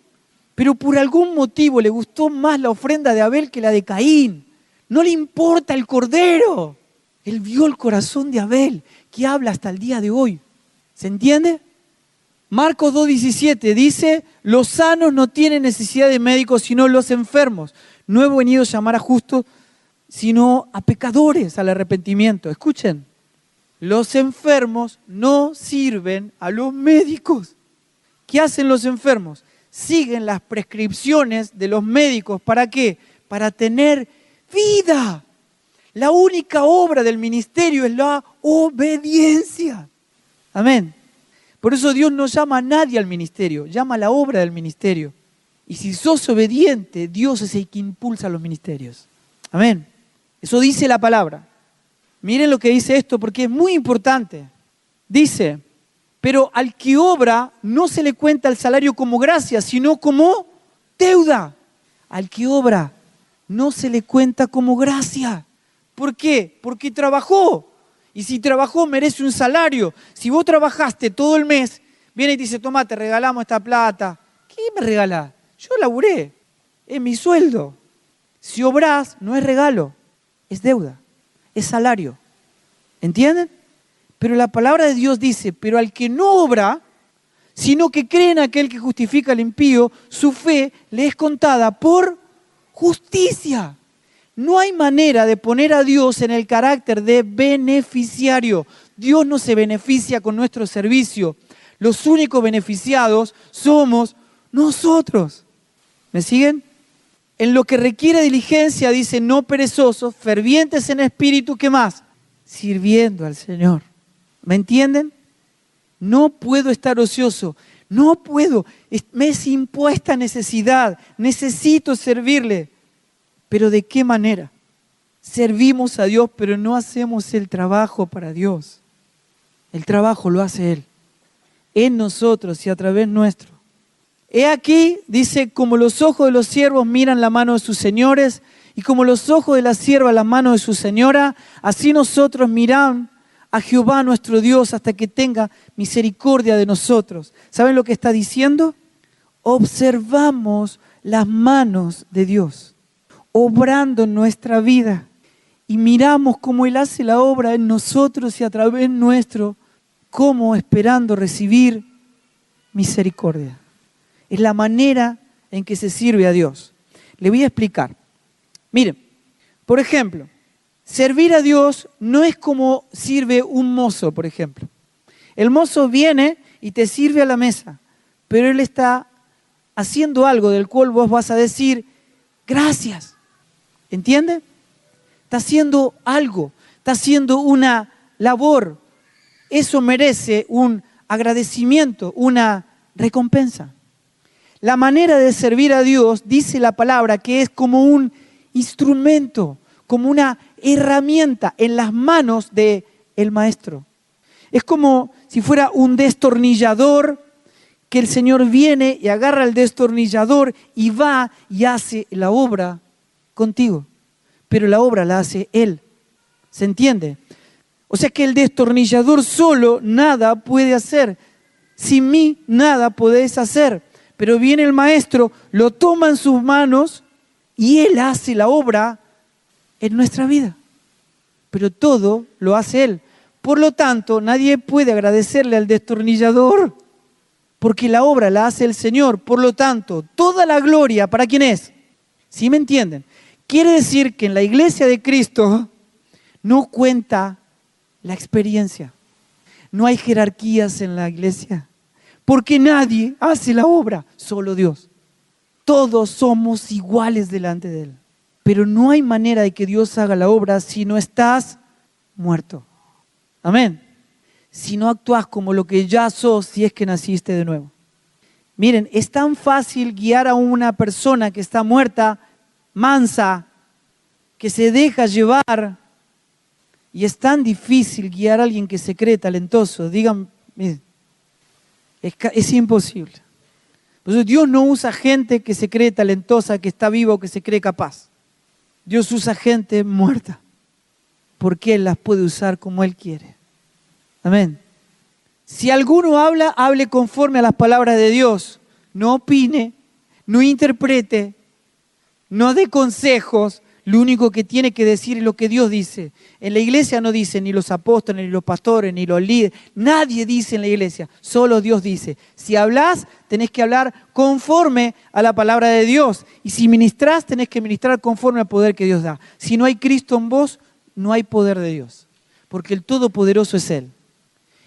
[SPEAKER 2] pero por algún motivo le gustó más la ofrenda de Abel que la de Caín. No le importa el cordero. Él vio el corazón de Abel, que habla hasta el día de hoy. ¿Se entiende? Marcos 2.17 dice, los sanos no tienen necesidad de médicos, sino los enfermos. No he venido a llamar a justos, sino a pecadores al arrepentimiento. Escuchen, los enfermos no sirven a los médicos. ¿Qué hacen los enfermos? Siguen las prescripciones de los médicos. ¿Para qué? Para tener vida. La única obra del ministerio es la obediencia. Amén. Por eso Dios no llama a nadie al ministerio, llama a la obra del ministerio. Y si sos obediente, Dios es el que impulsa los ministerios. Amén. Eso dice la palabra. Miren lo que dice esto porque es muy importante. Dice, pero al que obra no se le cuenta el salario como gracia, sino como deuda. Al que obra no se le cuenta como gracia. ¿Por qué? Porque trabajó. Y si trabajó, merece un salario. Si vos trabajaste todo el mes, viene y dice, toma, te regalamos esta plata. ¿Qué me regala? Yo laburé. Es mi sueldo. Si obrás, no es regalo, es deuda, es salario. ¿Entienden? Pero la palabra de Dios dice, pero al que no obra, sino que cree en aquel que justifica al impío, su fe le es contada por justicia. No hay manera de poner a Dios en el carácter de beneficiario. Dios no se beneficia con nuestro servicio. Los únicos beneficiados somos nosotros. ¿Me siguen? En lo que requiere diligencia, dice, no perezosos, fervientes en espíritu, ¿qué más? Sirviendo al Señor. ¿Me entienden? No puedo estar ocioso. No puedo. Me es impuesta necesidad. Necesito servirle. Pero ¿de qué manera? Servimos a Dios, pero no hacemos el trabajo para Dios. El trabajo lo hace Él, en nosotros y a través nuestro. He aquí, dice, como los ojos de los siervos miran la mano de sus señores y como los ojos de la sierva la mano de su señora, así nosotros miran a Jehová nuestro Dios hasta que tenga misericordia de nosotros. ¿Saben lo que está diciendo? Observamos las manos de Dios obrando en nuestra vida y miramos cómo Él hace la obra en nosotros y a través nuestro, como esperando recibir misericordia. Es la manera en que se sirve a Dios. Le voy a explicar. Miren, por ejemplo, servir a Dios no es como sirve un mozo, por ejemplo. El mozo viene y te sirve a la mesa, pero él está haciendo algo del cual vos vas a decir, gracias. ¿Entiende? está haciendo algo, está haciendo una labor. Eso merece un agradecimiento, una recompensa. La manera de servir a Dios, dice la palabra, que es como un instrumento, como una herramienta en las manos del el maestro. Es como si fuera un destornillador que el Señor viene y agarra el destornillador y va y hace la obra contigo pero la obra la hace Él. ¿Se entiende? O sea que el destornillador solo nada puede hacer. Sin mí nada podés hacer. Pero viene el maestro, lo toma en sus manos y Él hace la obra en nuestra vida. Pero todo lo hace Él. Por lo tanto, nadie puede agradecerle al destornillador, porque la obra la hace el Señor. Por lo tanto, toda la gloria, ¿para quién es? ¿Sí me entienden? Quiere decir que en la iglesia de Cristo no cuenta la experiencia. No hay jerarquías en la iglesia. Porque nadie hace la obra, solo Dios. Todos somos iguales delante de Él. Pero no hay manera de que Dios haga la obra si no estás muerto. Amén. Si no actúas como lo que ya sos si es que naciste de nuevo. Miren, es tan fácil guiar a una persona que está muerta mansa, que se deja llevar. Y es tan difícil guiar a alguien que se cree talentoso. Digan, es, imposible. Dios no usa gente que se cree talentosa, que está viva o que se cree capaz. Dios usa gente muerta. Porque Él las puede usar como Él quiere. Amén. Si alguno habla, hable conforme a las palabras de Dios. No opine, no interprete, no dé consejos, lo único que tiene que decir es lo que Dios dice. En la iglesia no dice ni los apóstoles, ni los pastores, ni los líderes. Nadie dice en la iglesia, solo Dios dice. Si hablas, tenés que hablar conforme a la palabra de Dios. Y si ministrás, tenés que ministrar conforme al poder que Dios da. Si no hay Cristo en vos, no hay poder de Dios. Porque el Todopoderoso es Él.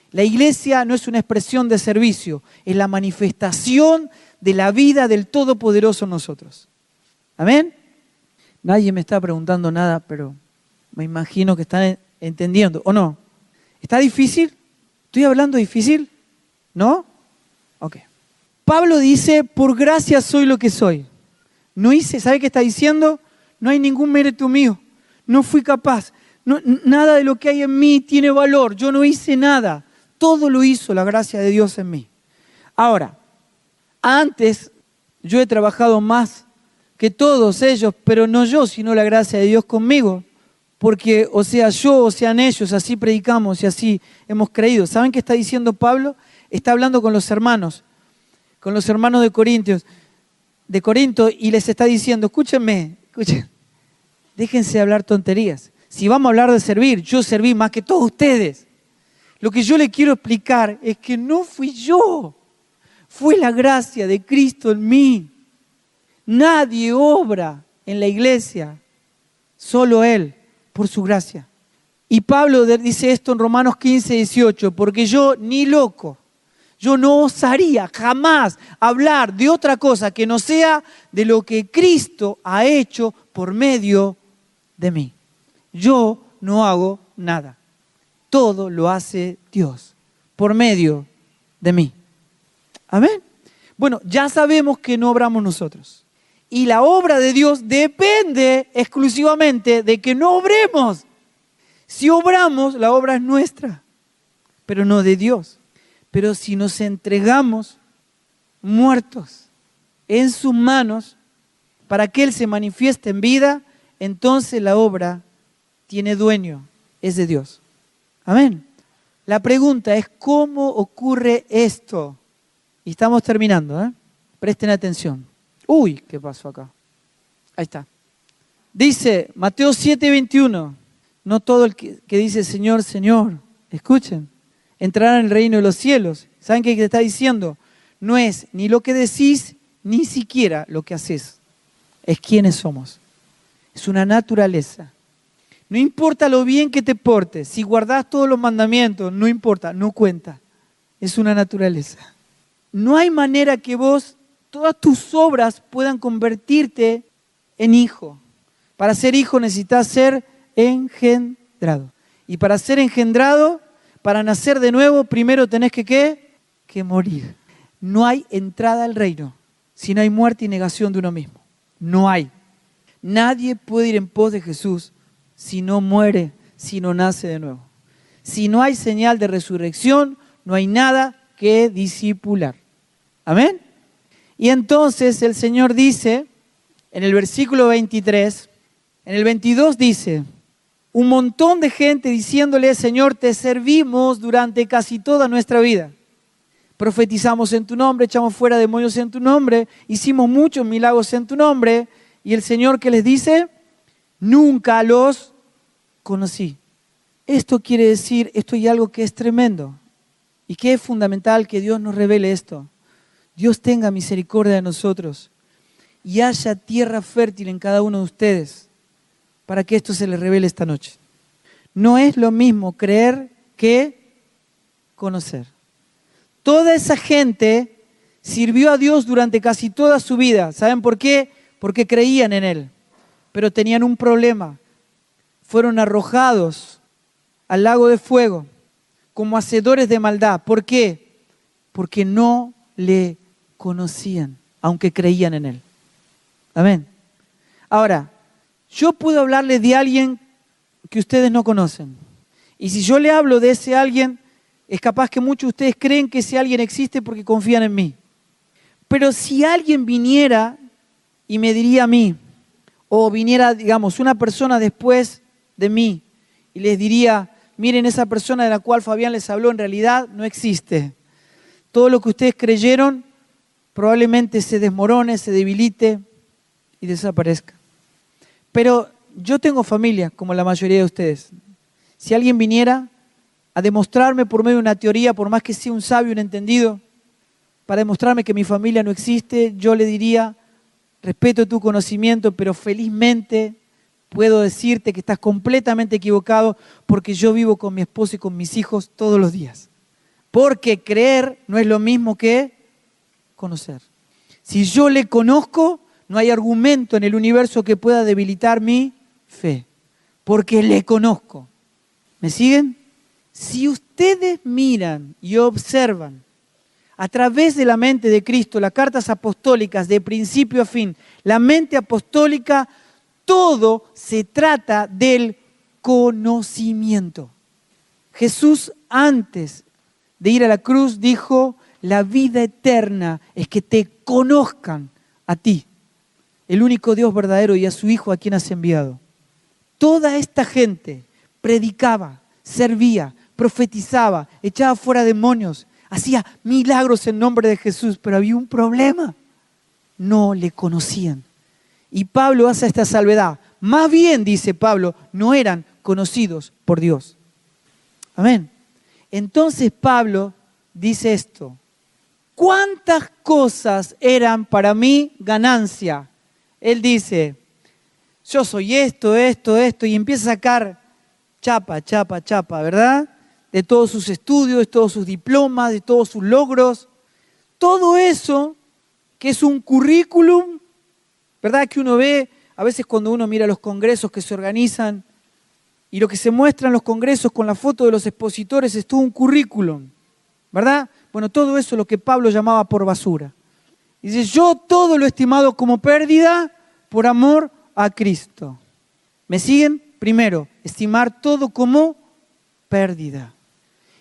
[SPEAKER 2] La iglesia no es una expresión de servicio, es la manifestación de la vida del Todopoderoso en nosotros. Amén. Nadie me está preguntando nada, pero me imagino que están entendiendo. ¿O no? ¿Está difícil? ¿Estoy hablando difícil? ¿No? Ok. Pablo dice, por gracia soy lo que soy. No hice, ¿sabe qué está diciendo? No hay ningún mérito mío. No fui capaz. nada de lo que hay en mí tiene valor. Yo no hice nada. Todo lo hizo la gracia de Dios en mí. Ahora, antes yo he trabajado más que todos ellos, pero no yo, sino la gracia de Dios conmigo. Porque o sea yo o sean ellos, así predicamos y así hemos creído. ¿Saben qué está diciendo Pablo? Está hablando con los hermanos, con los hermanos de Corintios, de Corinto, y les está diciendo, escúchenme, escuchen, déjense hablar tonterías. Si vamos a hablar de servir, yo serví más que todos ustedes. Lo que yo le quiero explicar es que no fui yo, fue la gracia de Cristo en mí. Nadie obra en la iglesia, solo Él, por su gracia. Y Pablo dice esto en Romanos 15, 18, porque yo ni loco, yo no osaría jamás hablar de otra cosa que no sea de lo que Cristo ha hecho por medio de mí. Yo no hago nada. Todo lo hace Dios por medio de mí. Amén. Bueno, ya sabemos que no obramos nosotros. Y la obra de Dios depende exclusivamente de que no obremos. Si obramos, la obra es nuestra. pero no de Dios. Pero si nos entregamos muertos en sus manos para que Él se manifieste en vida, entonces la obra tiene dueño, es de Dios. Amén. La pregunta es, ¿cómo ocurre esto? Y estamos terminando, ¿eh? Presten atención. Uy, ¿qué pasó acá? Ahí está. Dice Mateo 7:21, no todo el que, dice Señor, Señor, escuchen, entrará en el reino de los cielos. ¿Saben qué te está diciendo? No es ni lo que decís, ni siquiera lo que haces. Es quienes somos. Es una naturaleza. No importa lo bien que te portes, si guardas todos los mandamientos, no importa, no cuenta. Es una naturaleza. No hay manera que vos, todas tus obras puedan convertirte en hijo. Para ser hijo necesitas ser engendrado. Y para ser engendrado, para nacer de nuevo, primero tenés que ¿qué? Que morir. No hay entrada al reino si no hay muerte y negación de uno mismo. No hay. Nadie puede ir en pos de Jesús si no muere, si no nace de nuevo. Si no hay señal de resurrección, no hay nada que disipular. Amén. Y entonces el Señor dice, en el versículo 23, en el 22 dice, un montón de gente diciéndole, Señor, te servimos durante casi toda nuestra vida. Profetizamos en tu nombre, echamos fuera demonios en tu nombre, hicimos muchos milagros en tu nombre. Y el Señor que les dice, nunca los conocí. Esto quiere decir, esto hay algo que es tremendo y que es fundamental que Dios nos revele esto. Dios tenga misericordia de nosotros y haya tierra fértil en cada uno de ustedes para que esto se les revele esta noche. No es lo mismo creer que conocer. Toda esa gente sirvió a Dios durante casi toda su vida. ¿Saben por qué? Porque creían en Él. Pero tenían un problema. Fueron arrojados al lago de fuego como hacedores de maldad. ¿Por qué? Porque no le conocían, aunque creían en Él. Amén. Ahora, yo puedo hablarle de alguien que ustedes no conocen. Y si yo le hablo de ese alguien, es capaz que muchos de ustedes creen que ese alguien existe porque confían en mí. Pero si alguien viniera y me diría a mí, o viniera, digamos, una persona después de mí y les diría, miren, esa persona de la cual Fabián les habló en realidad no existe. Todo lo que ustedes creyeron probablemente se desmorone, se debilite y desaparezca. Pero yo tengo familia, como la mayoría de ustedes. Si alguien viniera a demostrarme por medio de una teoría, por más que sea un sabio, un entendido, para demostrarme que mi familia no existe, yo le diría, respeto tu conocimiento, pero felizmente puedo decirte que estás completamente equivocado porque yo vivo con mi esposo y con mis hijos todos los días. Porque creer no es lo mismo que conocer. Si yo le conozco, no hay argumento en el universo que pueda debilitar mi fe, porque le conozco. ¿Me siguen? Si ustedes miran y observan a través de la mente de Cristo las cartas apostólicas de principio a fin, la mente apostólica, todo se trata del conocimiento. Jesús antes de ir a la cruz dijo, la vida eterna es que te conozcan a ti, el único Dios verdadero y a su Hijo a quien has enviado. Toda esta gente predicaba, servía, profetizaba, echaba fuera demonios, hacía milagros en nombre de Jesús, pero había un problema. No le conocían. Y Pablo hace esta salvedad. Más bien, dice Pablo, no eran conocidos por Dios. Amén. Entonces Pablo dice esto. ¿Cuántas cosas eran para mí ganancia? Él dice, yo soy esto, esto, esto, y empieza a sacar chapa, chapa, chapa, ¿verdad? de todos sus estudios, de todos sus diplomas, de todos sus logros. Todo eso que es un currículum, ¿verdad? Que uno ve a veces cuando uno mira los congresos que se organizan y lo que se muestra en los congresos con la foto de los expositores es todo un currículum, ¿verdad? Bueno, todo eso es lo que Pablo llamaba por basura. Dice, yo todo lo he estimado como pérdida por amor a Cristo. ¿Me siguen? Primero, estimar todo como pérdida.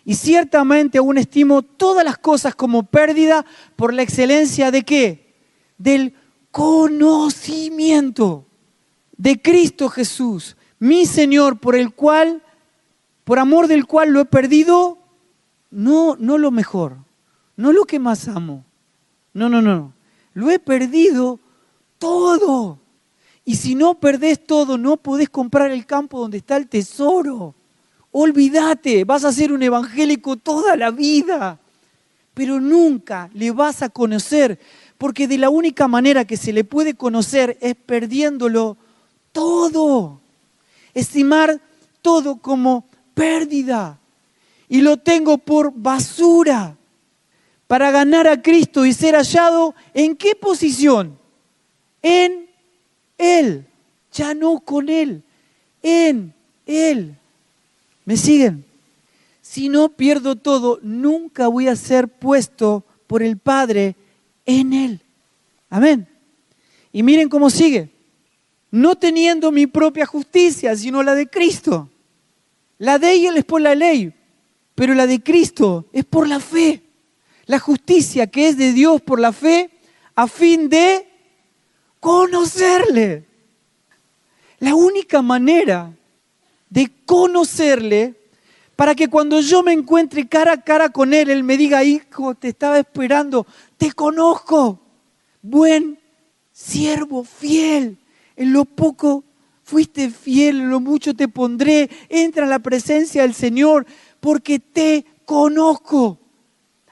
[SPEAKER 2] Y ciertamente aún estimo todas las cosas como pérdida por la excelencia de qué? Del conocimiento de Cristo Jesús, mi Señor, por el cual, por amor del cual lo he perdido, no, no lo mejor, no lo que más amo. No, no, no. Lo he perdido todo. Y si no perdés todo, no podés comprar el campo donde está el tesoro. Olvídate, vas a ser un evangélico toda la vida, pero nunca le vas a conocer, porque de la única manera que se le puede conocer es perdiéndolo todo. Estimar todo como pérdida. Y lo tengo por basura para ganar a Cristo y ser hallado en qué posición? En Él, ya no con Él, en Él. ¿Me siguen? Si no pierdo todo, nunca voy a ser puesto por el Padre en Él. Amén. Y miren cómo sigue. No teniendo mi propia justicia, sino la de Cristo. La de Él es por la ley, pero la de Cristo es por la fe. La justicia que es de Dios por la fe a fin de conocerle. La única manera de conocerle para que cuando yo me encuentre cara a cara con Él, Él me diga, hijo, te estaba esperando, te conozco, buen siervo fiel, en lo poco fuiste fiel, en lo mucho te pondré, entra en la presencia del Señor, porque te conozco.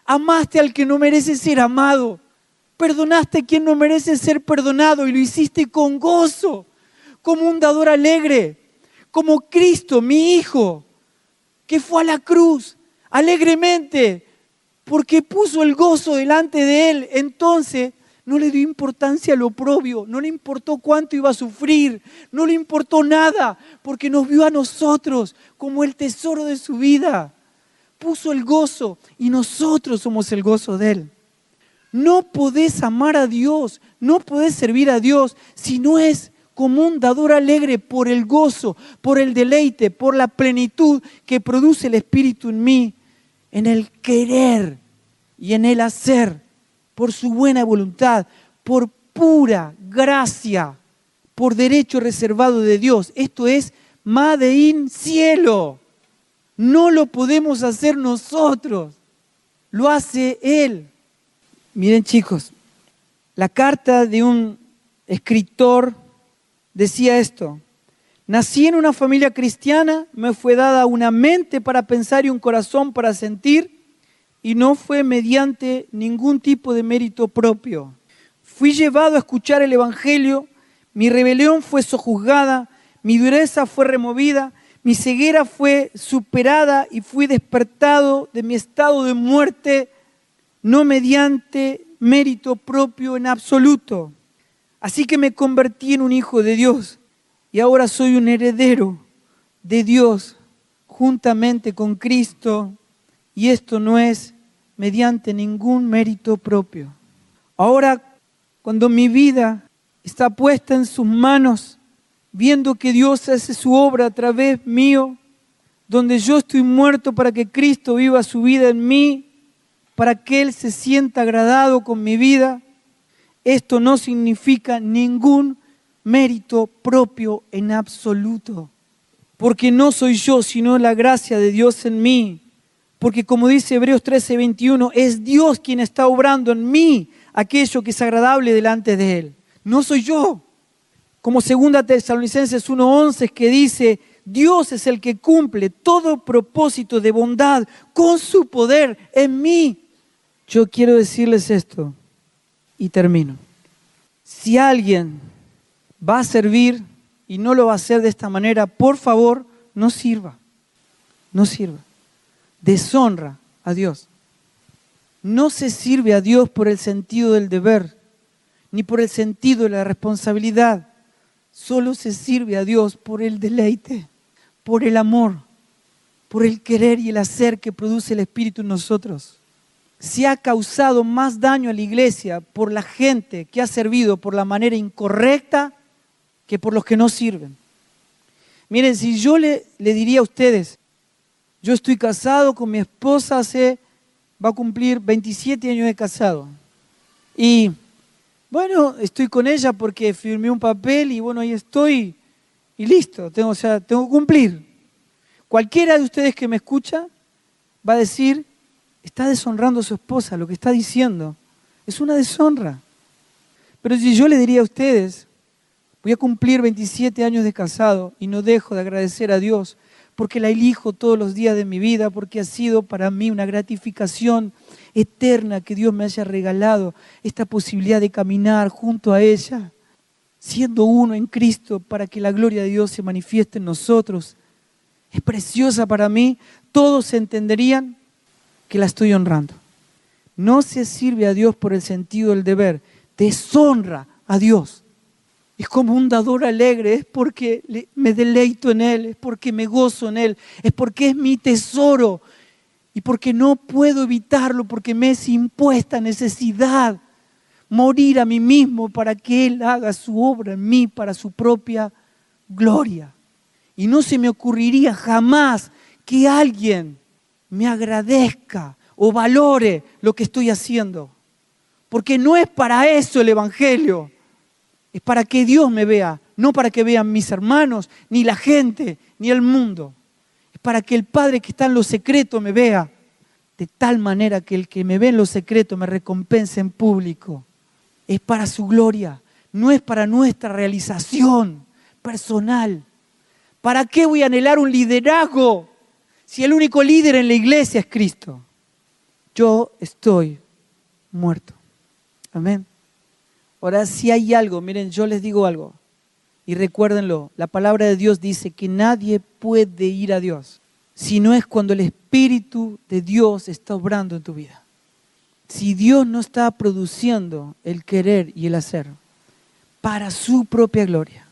[SPEAKER 2] Amaste al que no merece ser amado. Perdonaste a quien no merece ser perdonado y lo hiciste con gozo, como un dador alegre, como Cristo, mi Hijo, que fue a la cruz alegremente porque puso el gozo delante de él. Entonces no le dio importancia a lo propio, no le importó cuánto iba a sufrir, no le importó nada, porque nos vio a nosotros como el tesoro de su vida puso el gozo y nosotros somos el gozo de Él. No podés amar a Dios, no podés servir a Dios si no es como un dador alegre por el gozo, por el deleite, por la plenitud que produce el Espíritu en mí, en el querer y en el hacer, por su buena voluntad, por pura gracia, por derecho reservado de Dios. Esto es Madein cielo. No lo podemos hacer nosotros, lo hace Él. Miren chicos, la carta de un escritor decía esto, nací en una familia cristiana, me fue dada una mente para pensar y un corazón para sentir, y no fue mediante ningún tipo de mérito propio. Fui llevado a escuchar el Evangelio, mi rebelión fue sojuzgada, mi dureza fue removida, mi ceguera fue superada y fui despertado de mi estado de muerte, no mediante mérito propio en absoluto. Así que me convertí en un hijo de Dios y ahora soy un heredero de Dios juntamente con Cristo y esto no es mediante ningún mérito propio. Ahora, cuando mi vida está puesta en sus manos, viendo que Dios hace su obra a través mío, donde yo estoy muerto para que Cristo viva su vida en mí, para que Él se sienta agradado con mi vida, esto no significa ningún mérito propio en absoluto, porque no soy yo, sino la gracia de Dios en mí. Porque como dice Hebreos 13:21, es Dios quien está obrando en mí aquello que es agradable delante de Él. No soy yo como segunda Tesalonicenses 1:11 que dice, Dios es el que cumple todo propósito de bondad con su poder en mí. Yo quiero decirles esto y termino. Si alguien va a servir y no lo va a hacer de esta manera, por favor, no sirva. No sirva. Deshonra a Dios. No se sirve a Dios por el sentido del deber, ni por el sentido de la responsabilidad Solo se sirve a Dios por el deleite, por el amor, por el querer y el hacer que produce el Espíritu en nosotros. Se ha causado más daño a la iglesia por la gente que ha servido por la manera incorrecta que por los que no sirven. Miren, si yo le, le diría a ustedes Yo estoy casado con mi esposa hace, va a cumplir 27 años de casado. Y bueno, estoy con ella porque firmé un papel y bueno, ahí estoy y listo, tengo, o sea, tengo que cumplir. Cualquiera de ustedes que me escucha va a decir, está deshonrando a su esposa, lo que está diciendo. Es una deshonra. Pero si yo le diría a ustedes, voy a cumplir 27 años de casado y no dejo de agradecer a Dios porque la elijo todos los días de mi vida, porque ha sido para mí una gratificación eterna que Dios me haya regalado esta posibilidad de caminar junto a ella, siendo uno en Cristo para que la gloria de Dios se manifieste en nosotros. Es preciosa para mí, todos entenderían que la estoy honrando. No se sirve a Dios por el sentido del deber, deshonra a Dios es como un dador alegre, es porque me deleito en Él, es porque me gozo en Él, es porque es mi tesoro y porque no puedo evitarlo, porque me es impuesta necesidad morir a mí mismo para que Él haga su obra en mí para su propia gloria. Y no se me ocurriría jamás que alguien me agradezca o valore lo que estoy haciendo, porque no es para eso el Evangelio. Es para que Dios me vea, no para que vean mis hermanos, ni la gente, ni el mundo. Es para que el Padre que está en lo secreto me vea, de tal manera que el que me ve en lo secreto me recompense en público. Es para su gloria, no es para nuestra realización personal. ¿Para qué voy a anhelar un liderazgo si el único líder en la iglesia es Cristo? Yo estoy muerto. Amén. Ahora, si hay algo, miren, yo les digo algo, y recuérdenlo, la palabra de Dios dice que nadie puede ir a Dios si no es cuando el Espíritu de Dios está obrando en tu vida. Si Dios no está produciendo el querer y el hacer para su propia gloria,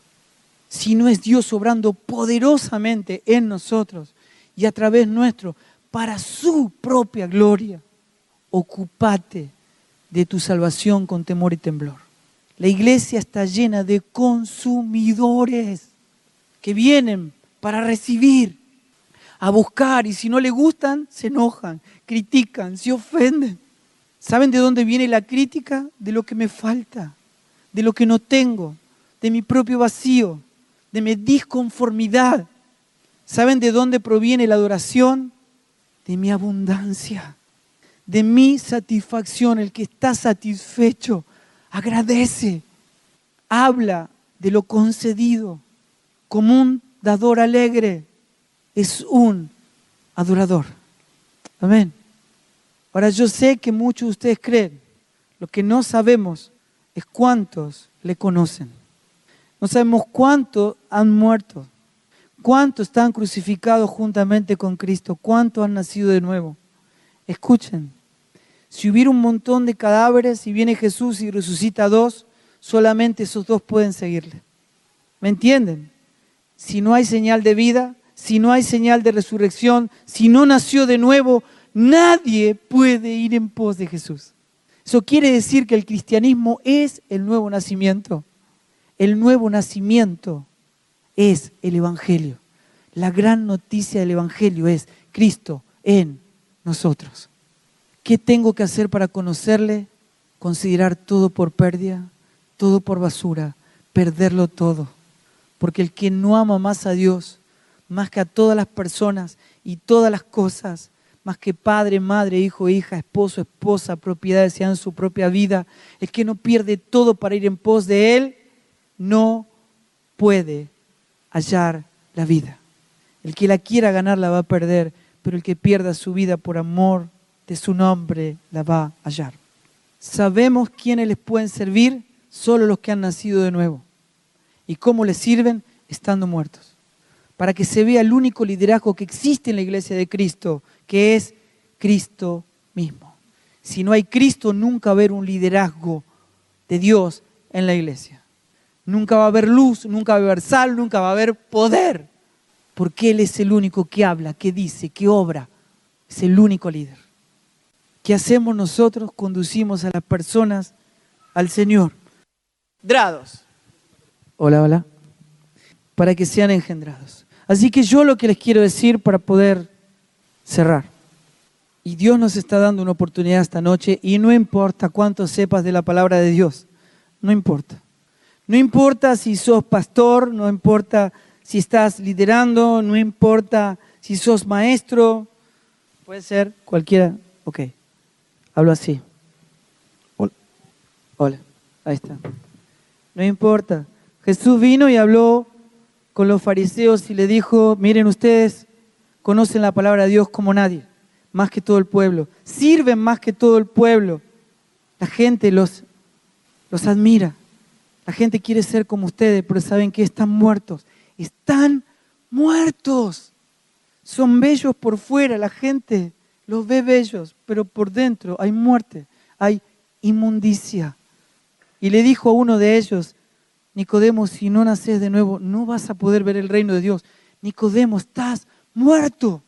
[SPEAKER 2] si no es Dios obrando poderosamente en nosotros y a través nuestro para su propia gloria, ocúpate de tu salvación con temor y temblor. La iglesia está llena de consumidores que vienen para recibir, a buscar y si no le gustan, se enojan, critican, se ofenden. ¿Saben de dónde viene la crítica? De lo que me falta, de lo que no tengo, de mi propio vacío, de mi disconformidad. ¿Saben de dónde proviene la adoración? De mi abundancia, de mi satisfacción. El que está satisfecho agradece, habla de lo concedido como un dador alegre, es un adorador. Amén. Ahora yo sé que muchos de ustedes creen, lo que no sabemos es cuántos le conocen. No sabemos cuántos han muerto, cuántos están crucificados juntamente con Cristo, cuántos han nacido de nuevo. Escuchen, si hubiera un montón de cadáveres y viene Jesús y resucita dos, solamente esos dos pueden seguirle. ¿Me entienden? Si no hay señal de vida, si no hay señal de resurrección, si no nació de nuevo, nadie puede ir en pos de Jesús. Eso quiere decir que el cristianismo es el nuevo nacimiento. El nuevo nacimiento es el Evangelio. La gran noticia del Evangelio es Cristo en nosotros. ¿Qué tengo que hacer para conocerle? Considerar todo por pérdida, todo por basura, perderlo todo. Porque el que no ama más a Dios, más que a todas las personas y todas las cosas, más que padre, madre, hijo, hija, esposo, esposa, propiedades, sean su propia vida, el que no pierde todo para ir en pos de Él, no puede hallar la vida. El que la quiera ganar la va a perder, pero el que pierda su vida por amor de su nombre la va a hallar. Sabemos quiénes les pueden servir, solo los que han nacido de nuevo. ¿Y cómo les sirven? Estando muertos. Para que se vea el único liderazgo que existe en la iglesia de Cristo, que es Cristo mismo. Si no hay Cristo, nunca va a haber un liderazgo de Dios en la iglesia. Nunca va a haber luz, nunca va a haber sal, nunca va a haber poder. Porque Él es el único que habla, que dice, que obra. Es el único líder. ¿Qué hacemos nosotros? Conducimos a las personas al Señor. Drados. Hola, hola. Para que sean engendrados. Así que yo lo que les quiero decir para poder cerrar. Y Dios nos está dando una oportunidad esta noche y no importa cuánto sepas de la palabra de Dios, no importa. No importa si sos pastor, no importa si estás liderando, no importa si sos maestro, puede ser cualquiera. Ok, hablo así. Hola. Hola, ahí está. No importa. Jesús vino y habló con los fariseos y le dijo, miren ustedes, conocen la palabra de Dios como nadie más que todo el pueblo, sirven más que todo el pueblo. La gente los, los admira. La gente quiere ser como ustedes, pero saben que están muertos. Están muertos. Son bellos por fuera, la gente los ve bellos, pero por dentro hay muerte, hay inmundicia. Y le dijo a uno de ellos, Nicodemo, si no naces de nuevo, no vas a poder ver el reino de Dios. Nicodemo, estás muerto.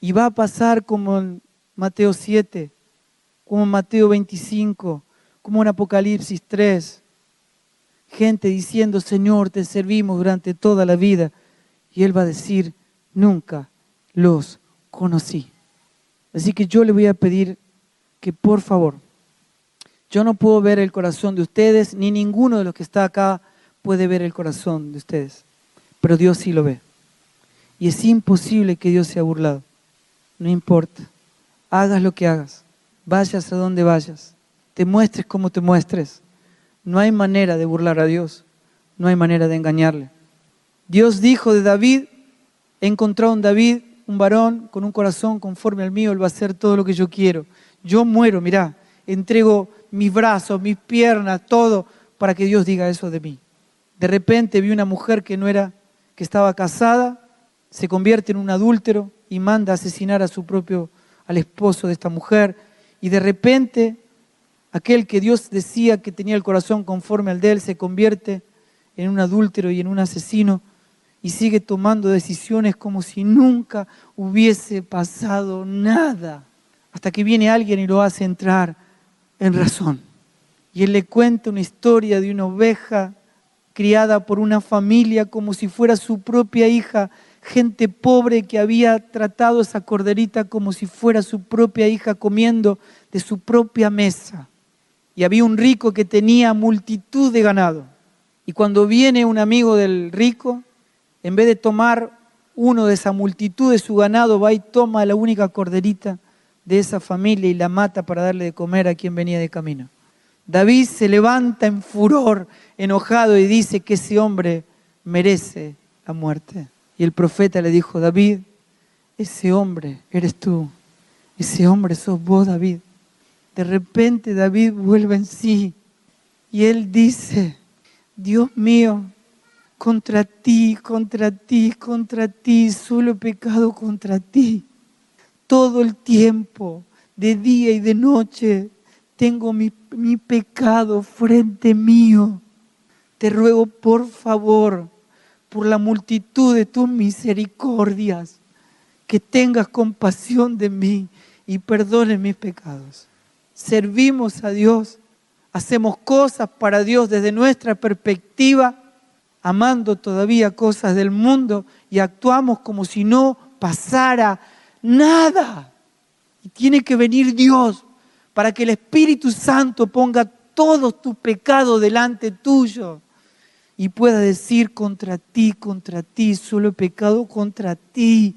[SPEAKER 2] Y va a pasar como en Mateo 7, como en Mateo 25, como en Apocalipsis 3. Gente diciendo, Señor, te servimos durante toda la vida. Y Él va a decir, nunca los conocí. Así que yo le voy a pedir que por favor, yo no puedo ver el corazón de ustedes, ni ninguno de los que está acá puede ver el corazón de ustedes, pero Dios sí lo ve. Y es imposible que Dios sea burlado no importa. Hagas lo que hagas, vayas a donde vayas, te muestres como te muestres. No hay manera de burlar a Dios, no hay manera de engañarle. Dios dijo de David, he encontrado en David un varón con un corazón conforme al mío, él va a hacer todo lo que yo quiero. Yo muero, mirá, entrego mis brazos, mis piernas, todo para que Dios diga eso de mí. De repente vi una mujer que no era, que estaba casada, se convierte en un adúltero, y manda a asesinar a su propio, al esposo de esta mujer. Y de repente, aquel que Dios decía que tenía el corazón conforme al de él, se convierte en un adúltero y en un asesino y sigue tomando decisiones como si nunca hubiese pasado nada. Hasta que viene alguien y lo hace entrar en razón. Y él le cuenta una historia de una oveja criada por una familia como si fuera su propia hija gente pobre que había tratado a esa corderita como si fuera su propia hija comiendo de su propia mesa. Y había un rico que tenía multitud de ganado. Y cuando viene un amigo del rico, en vez de tomar uno de esa multitud de su ganado, va y toma la única corderita de esa familia y la mata para darle de comer a quien venía de camino. David se levanta en furor, enojado, y dice que ese hombre merece la muerte. Y el profeta le dijo, David, ese hombre eres tú, ese hombre sos vos, David. De repente David vuelve en sí y él dice, Dios mío, contra ti, contra ti, contra ti, solo pecado contra ti. Todo el tiempo, de día y de noche, tengo mi, mi pecado frente mío. Te ruego, por favor, por la multitud de tus misericordias, que tengas compasión de mí y perdone mis pecados. Servimos a Dios, hacemos cosas para Dios desde nuestra perspectiva, amando todavía cosas del mundo y actuamos como si no pasara nada. Y tiene que venir Dios para que el Espíritu Santo ponga todos tus pecados delante tuyo y pueda decir contra ti, contra ti, solo he pecado contra ti,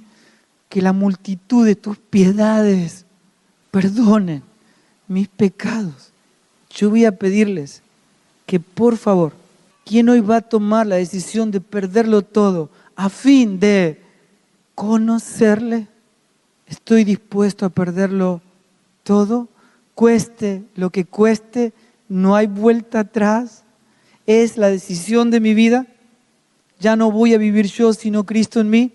[SPEAKER 2] que la multitud de tus piedades perdonen mis pecados. Yo voy a pedirles que por favor, ¿quién hoy va a tomar la decisión de perderlo todo a fin de conocerle? Estoy dispuesto a perderlo todo, cueste lo que cueste, no hay vuelta atrás es la decisión de mi vida. Ya no voy a vivir yo, sino Cristo en mí.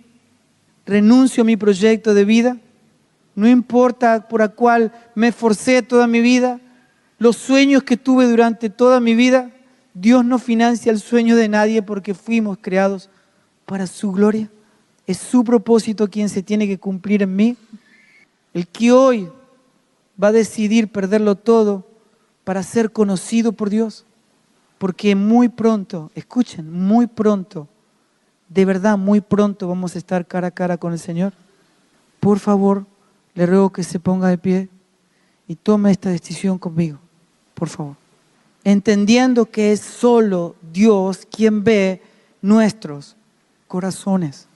[SPEAKER 2] Renuncio a mi proyecto de vida. No importa por la cual me esforcé toda mi vida, los sueños que tuve durante toda mi vida. Dios no financia el sueño de nadie porque fuimos creados para su gloria. Es su propósito quien se tiene que cumplir en mí. El que hoy va a decidir perderlo todo para ser conocido por Dios. Porque muy pronto, escuchen, muy pronto, de verdad muy pronto vamos a estar cara a cara con el Señor. por favor, le ruego que se ponga de pie y tome esta decisión conmigo, por favor. Entendiendo que es solo Dios quien ve nuestros corazones.